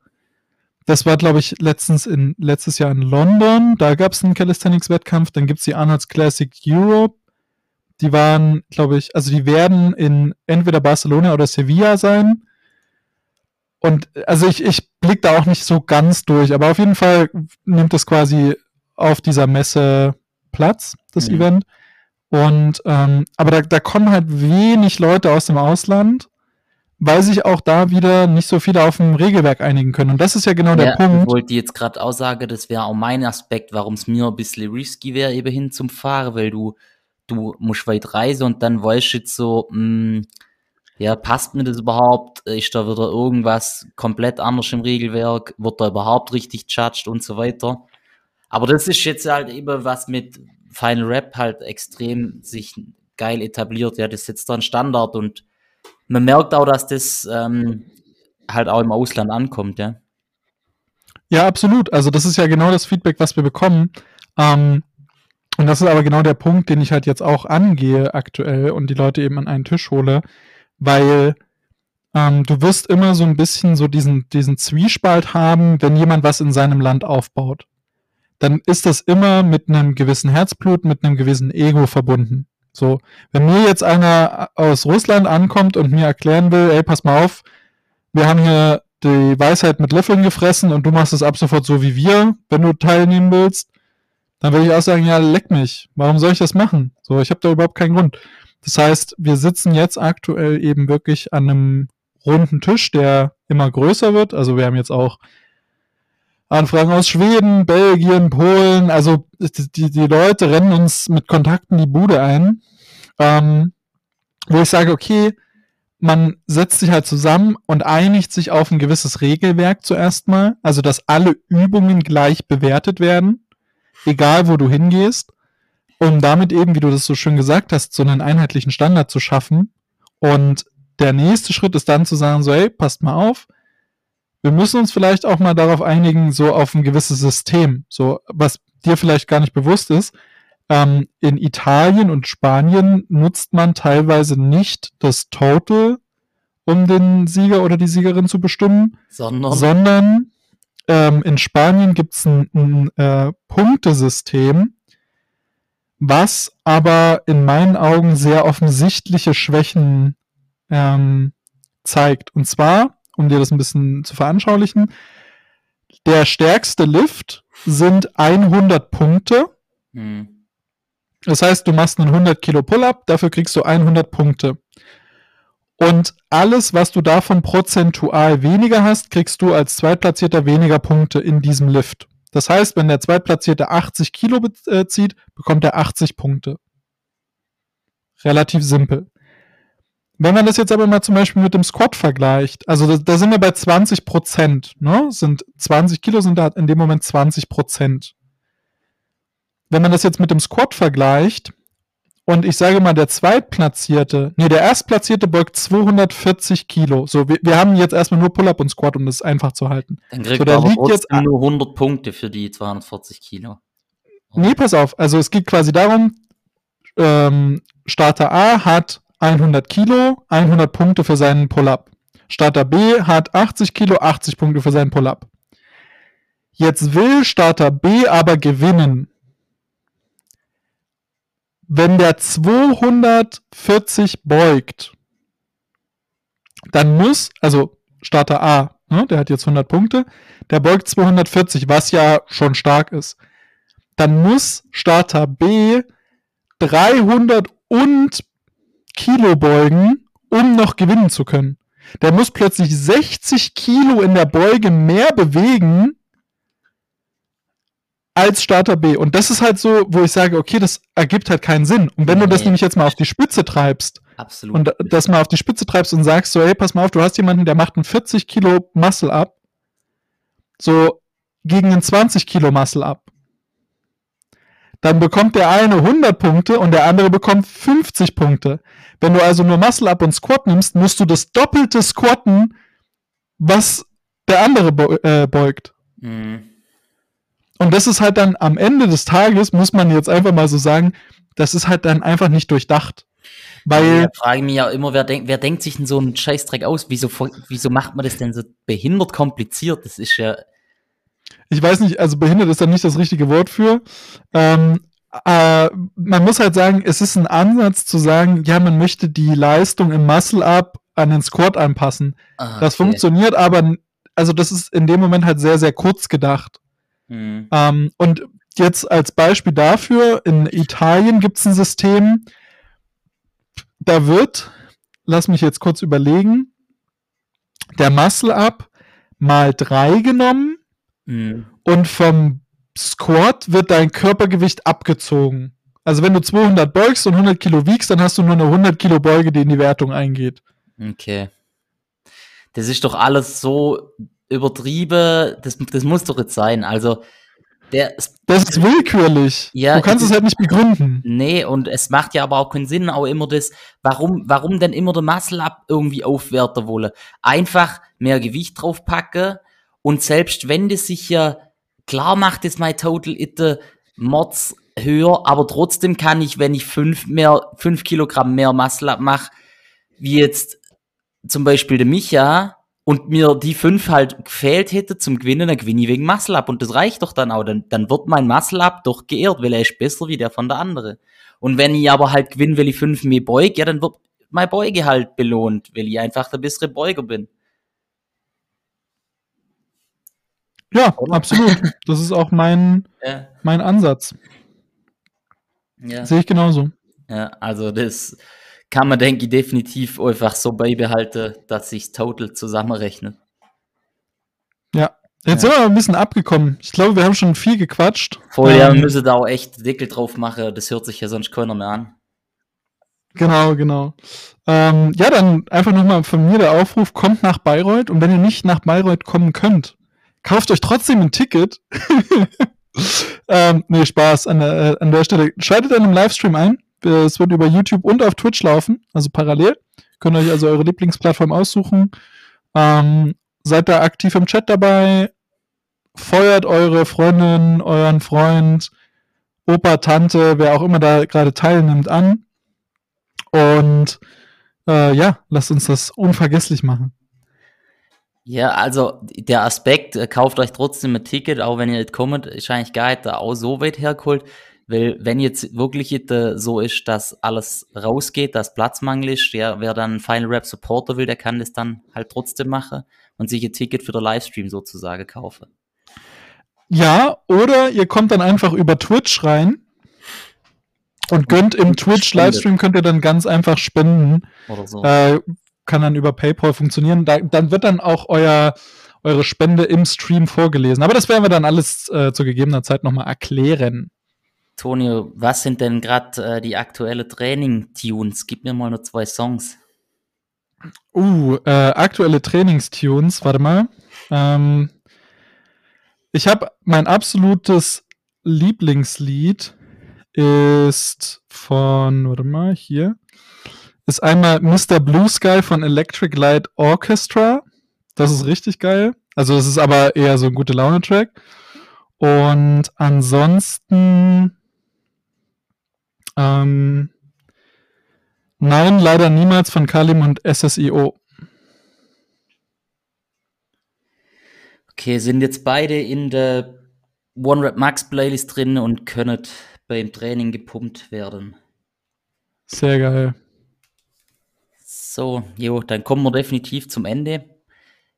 Das war, glaube ich, letztens in, letztes Jahr in London. Da gab's einen Calisthenics-Wettkampf. Dann gibt's die Arnold's Classic Europe. Die waren, glaube ich, also die werden in entweder Barcelona oder Sevilla sein. Und also ich, ich blick da auch nicht so ganz durch, aber auf jeden Fall nimmt es quasi auf dieser Messe Platz, das Mhm. Event. Und ähm, aber da, da kommen halt wenig Leute aus dem Ausland, weil sich auch da wieder nicht so viele auf ein Regelwerk einigen können. Und das ist ja genau der ja, Punkt. Ich wollte jetzt gerade auch sagen, das wäre auch mein Aspekt, warum es mir ein bisschen risky wäre, eben hin zum Fahren, weil du, du musst weit reisen und dann weißt du jetzt so, mh, ja, passt mir das überhaupt? Ist da wieder irgendwas komplett anders im Regelwerk? Wird da überhaupt richtig judged und so weiter? Aber das ist jetzt halt eben was mit Final Rap halt extrem sich geil etabliert. Ja, das ist jetzt da ein Standard und man merkt auch, dass das ähm, halt auch im Ausland ankommt, ja. Ja, absolut. Also das ist ja genau das Feedback, was wir bekommen. Ähm, und das ist aber genau der Punkt, den ich halt jetzt auch angehe aktuell und die Leute eben an einen Tisch hole, weil ähm, du wirst immer so ein bisschen so diesen, diesen Zwiespalt haben, wenn jemand was in seinem Land aufbaut. dann ist das immer mit einem gewissen Herzblut, mit einem gewissen Ego verbunden. So, wenn mir jetzt einer aus Russland ankommt und mir erklären will, ey, pass mal auf, wir haben hier die Weisheit mit Löffeln gefressen und du machst es ab sofort so wie wir, wenn du teilnehmen willst, dann würde ich auch sagen, ja, leck mich. Warum soll ich das machen? So, ich habe da überhaupt keinen Grund. Das heißt, wir sitzen jetzt aktuell eben wirklich an einem runden Tisch, der immer größer wird. Also wir haben jetzt auch Anfragen aus Schweden, Belgien, Polen. Also die, die Leute rennen uns mit Kontakten die Bude ein. Ähm, wo ich sage, okay, man setzt sich halt zusammen und einigt sich auf ein gewisses Regelwerk zuerst mal. Also dass alle Übungen gleich bewertet werden, egal wo du hingehst. Um damit eben, wie du das so schön gesagt hast, so einen einheitlichen Standard zu schaffen. Und der nächste Schritt ist dann zu sagen, so, hey, passt mal auf, wir müssen uns vielleicht auch mal darauf einigen, so auf ein gewisses System, so was dir vielleicht gar nicht bewusst ist. Ähm, in Italien und Spanien nutzt man teilweise nicht das Total, um den Sieger oder die Siegerin zu bestimmen, sondern, sondern ähm, in Spanien gibt es ein, ein äh, Punktesystem, was aber in meinen Augen sehr offensichtliche Schwächen ähm, zeigt. Und zwar um dir das ein bisschen zu veranschaulichen. Der stärkste Lift sind 100 Punkte. Hm. Das heißt, du machst einen 100 Kilo Pull-up, dafür kriegst du 100 Punkte. Und alles, was du davon prozentual weniger hast, kriegst du als Zweitplatzierter weniger Punkte in diesem Lift. Das heißt, wenn der Zweitplatzierte 80 Kilo bezieht, bekommt er 80 Punkte. Relativ simpel. Wenn man das jetzt aber mal zum Beispiel mit dem Squat vergleicht, also da, da sind wir bei 20 Prozent, ne? Sind 20 Kilo sind da in dem Moment 20 Prozent. Wenn man das jetzt mit dem Squat vergleicht und ich sage mal, der Zweitplatzierte, nee, der Erstplatzierte beugt 240 Kilo. So, wir, wir haben jetzt erstmal nur Pull-Up und Squat, um das einfach zu halten. Dann kriegt so, da liegt jetzt nur 100 Punkte für die 240 Kilo. Nee, pass auf. Also es geht quasi darum, ähm, Starter A hat 100 Kilo, 100 Punkte für seinen Pull-up. Starter B hat 80 Kilo, 80 Punkte für seinen Pull-up. Jetzt will Starter B aber gewinnen. Wenn der 240 beugt, dann muss, also Starter A, ne, der hat jetzt 100 Punkte, der beugt 240, was ja schon stark ist. Dann muss Starter B 300 und Kilo beugen, um noch gewinnen zu können. Der muss plötzlich 60 Kilo in der Beuge mehr bewegen als Starter B. Und das ist halt so, wo ich sage, okay, das ergibt halt keinen Sinn. Und wenn nee. du das nämlich jetzt mal auf die Spitze treibst Absolut. und das mal auf die Spitze treibst und sagst so, hey, pass mal auf, du hast jemanden, der macht einen 40 Kilo Muscle ab, so gegen einen 20 Kilo Muscle ab dann bekommt der eine 100 Punkte und der andere bekommt 50 Punkte. Wenn du also nur Muscle Up und Squat nimmst, musst du das doppelte squatten, was der andere äh, beugt. Mhm. Und das ist halt dann am Ende des Tages, muss man jetzt einfach mal so sagen, das ist halt dann einfach nicht durchdacht. Weil. Ich frage mich ja immer, wer, denk, wer denkt sich denn so einen Scheißdreck aus? Wieso, wieso macht man das denn so behindert kompliziert? Das ist ja ich weiß nicht, also behindert ist da nicht das richtige Wort für. Ähm, äh, man muss halt sagen, es ist ein Ansatz zu sagen, ja, man möchte die Leistung im Muscle-Up an den Squat anpassen. Ah, okay. Das funktioniert aber, also das ist in dem Moment halt sehr, sehr kurz gedacht. Mhm. Ähm, und jetzt als Beispiel dafür, in Italien gibt es ein System, da wird, lass mich jetzt kurz überlegen, der Muscle-Up mal drei genommen Mhm. Und vom Squat wird dein Körpergewicht abgezogen. Also wenn du 200 beugst und 100 Kilo wiegst, dann hast du nur eine 100 Kilo Beuge, die in die Wertung eingeht. Okay. Das ist doch alles so übertrieben. Das, das muss doch jetzt sein. Also der, das ist willkürlich. Ja, du kannst es halt nicht begründen. Nee, und es macht ja aber auch keinen Sinn, auch immer das, warum, warum denn immer der Muscle Up irgendwie aufwerten wollen? Einfach mehr Gewicht draufpacken, und selbst wenn das sich ja klar macht, ist mein Total Itte Mods höher, aber trotzdem kann ich, wenn ich fünf mehr, fünf Kilogramm mehr Muscle mache, wie jetzt zum Beispiel der Micha, und mir die fünf halt gefehlt hätte zum Gewinnen, dann gewinne ich wegen Muscle Up. Und das reicht doch dann auch. Dann, dann wird mein Muscle Up doch geehrt, weil er ist besser wie der von der andere. Und wenn ich aber halt gewinne, weil ich fünf mehr beug, ja, dann wird mein Beuge halt belohnt, weil ich einfach der bessere Beuger bin. Ja, absolut. Das ist auch mein, ja. mein Ansatz. Ja. Sehe ich genauso. Ja, also das kann man, denke ich, definitiv einfach so beibehalten, dass sich total zusammenrechnet. Ja, jetzt ja. sind wir ein bisschen abgekommen. Ich glaube, wir haben schon viel gequatscht. Voll, ähm, müssen da auch echt Deckel drauf machen. Das hört sich ja sonst keiner mehr an. Genau, genau. Ähm, ja, dann einfach nochmal von mir der Aufruf, kommt nach Bayreuth und wenn ihr nicht nach Bayreuth kommen könnt, kauft euch trotzdem ein Ticket. ähm, nee, Spaß an der, äh, an der Stelle. Schaltet dann im Livestream ein. Es wird über YouTube und auf Twitch laufen, also parallel. Könnt euch also eure Lieblingsplattform aussuchen. Ähm, seid da aktiv im Chat dabei. Feuert eure Freundin, euren Freund, Opa, Tante, wer auch immer da gerade teilnimmt, an. Und äh, ja, lasst uns das unvergesslich machen. Ja, also der Aspekt, äh, kauft euch trotzdem ein Ticket, auch wenn ihr nicht kommt, ist eigentlich gar nicht auch so weit hergeholt. Weil wenn jetzt wirklich so ist, dass alles rausgeht, dass Platzmangel ist, ja, wer dann Final Rap Supporter will, der kann das dann halt trotzdem machen und sich ein Ticket für den Livestream sozusagen kaufen. Ja, oder ihr kommt dann einfach über Twitch rein und gönnt im Twitch-Livestream könnt ihr dann ganz einfach spenden. Oder so. Äh, kann dann über PayPal funktionieren. Da, dann wird dann auch euer, eure Spende im Stream vorgelesen. Aber das werden wir dann alles äh, zu gegebener Zeit nochmal erklären. Tonio, was sind denn gerade äh, die aktuellen Training-Tunes? Gib mir mal nur zwei Songs. Uh, äh, aktuelle Trainingstunes, warte mal. Ähm, ich habe mein absolutes Lieblingslied ist von, warte mal, hier. Ist einmal Mr. Blue Sky von Electric Light Orchestra. Das ist richtig geil. Also, es ist aber eher so ein gute Laune-Track. Und ansonsten ähm, nein, leider niemals von Kalim und SSIO. Okay, sind jetzt beide in der One Rap Max Playlist drin und können beim Training gepumpt werden. Sehr geil. So, jo, dann kommen wir definitiv zum Ende.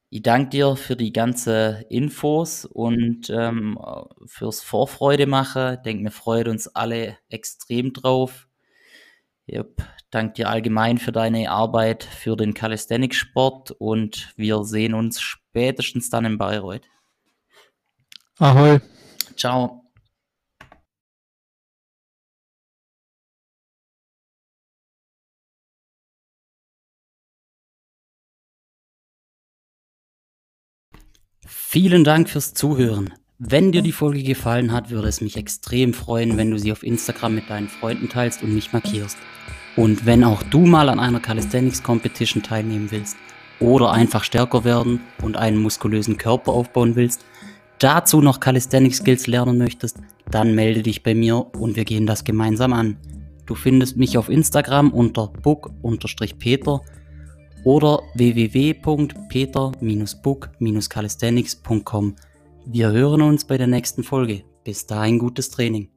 Ich danke dir für die ganzen Infos und ähm, fürs Vorfreude machen. Ich denke, wir freuen uns alle extrem drauf. Yep. Danke dir allgemein für deine Arbeit für den Calisthenics-Sport und wir sehen uns spätestens dann in Bayreuth. Ahoi. Ciao. Vielen Dank fürs Zuhören. Wenn dir die Folge gefallen hat, würde es mich extrem freuen, wenn du sie auf Instagram mit deinen Freunden teilst und mich markierst. Und wenn auch du mal an einer Calisthenics Competition teilnehmen willst oder einfach stärker werden und einen muskulösen Körper aufbauen willst, dazu noch Calisthenics Skills lernen möchtest, dann melde dich bei mir und wir gehen das gemeinsam an. Du findest mich auf Instagram unter book-peter oder www.peter-book-calisthenics.com. Wir hören uns bei der nächsten Folge. Bis dahin gutes Training.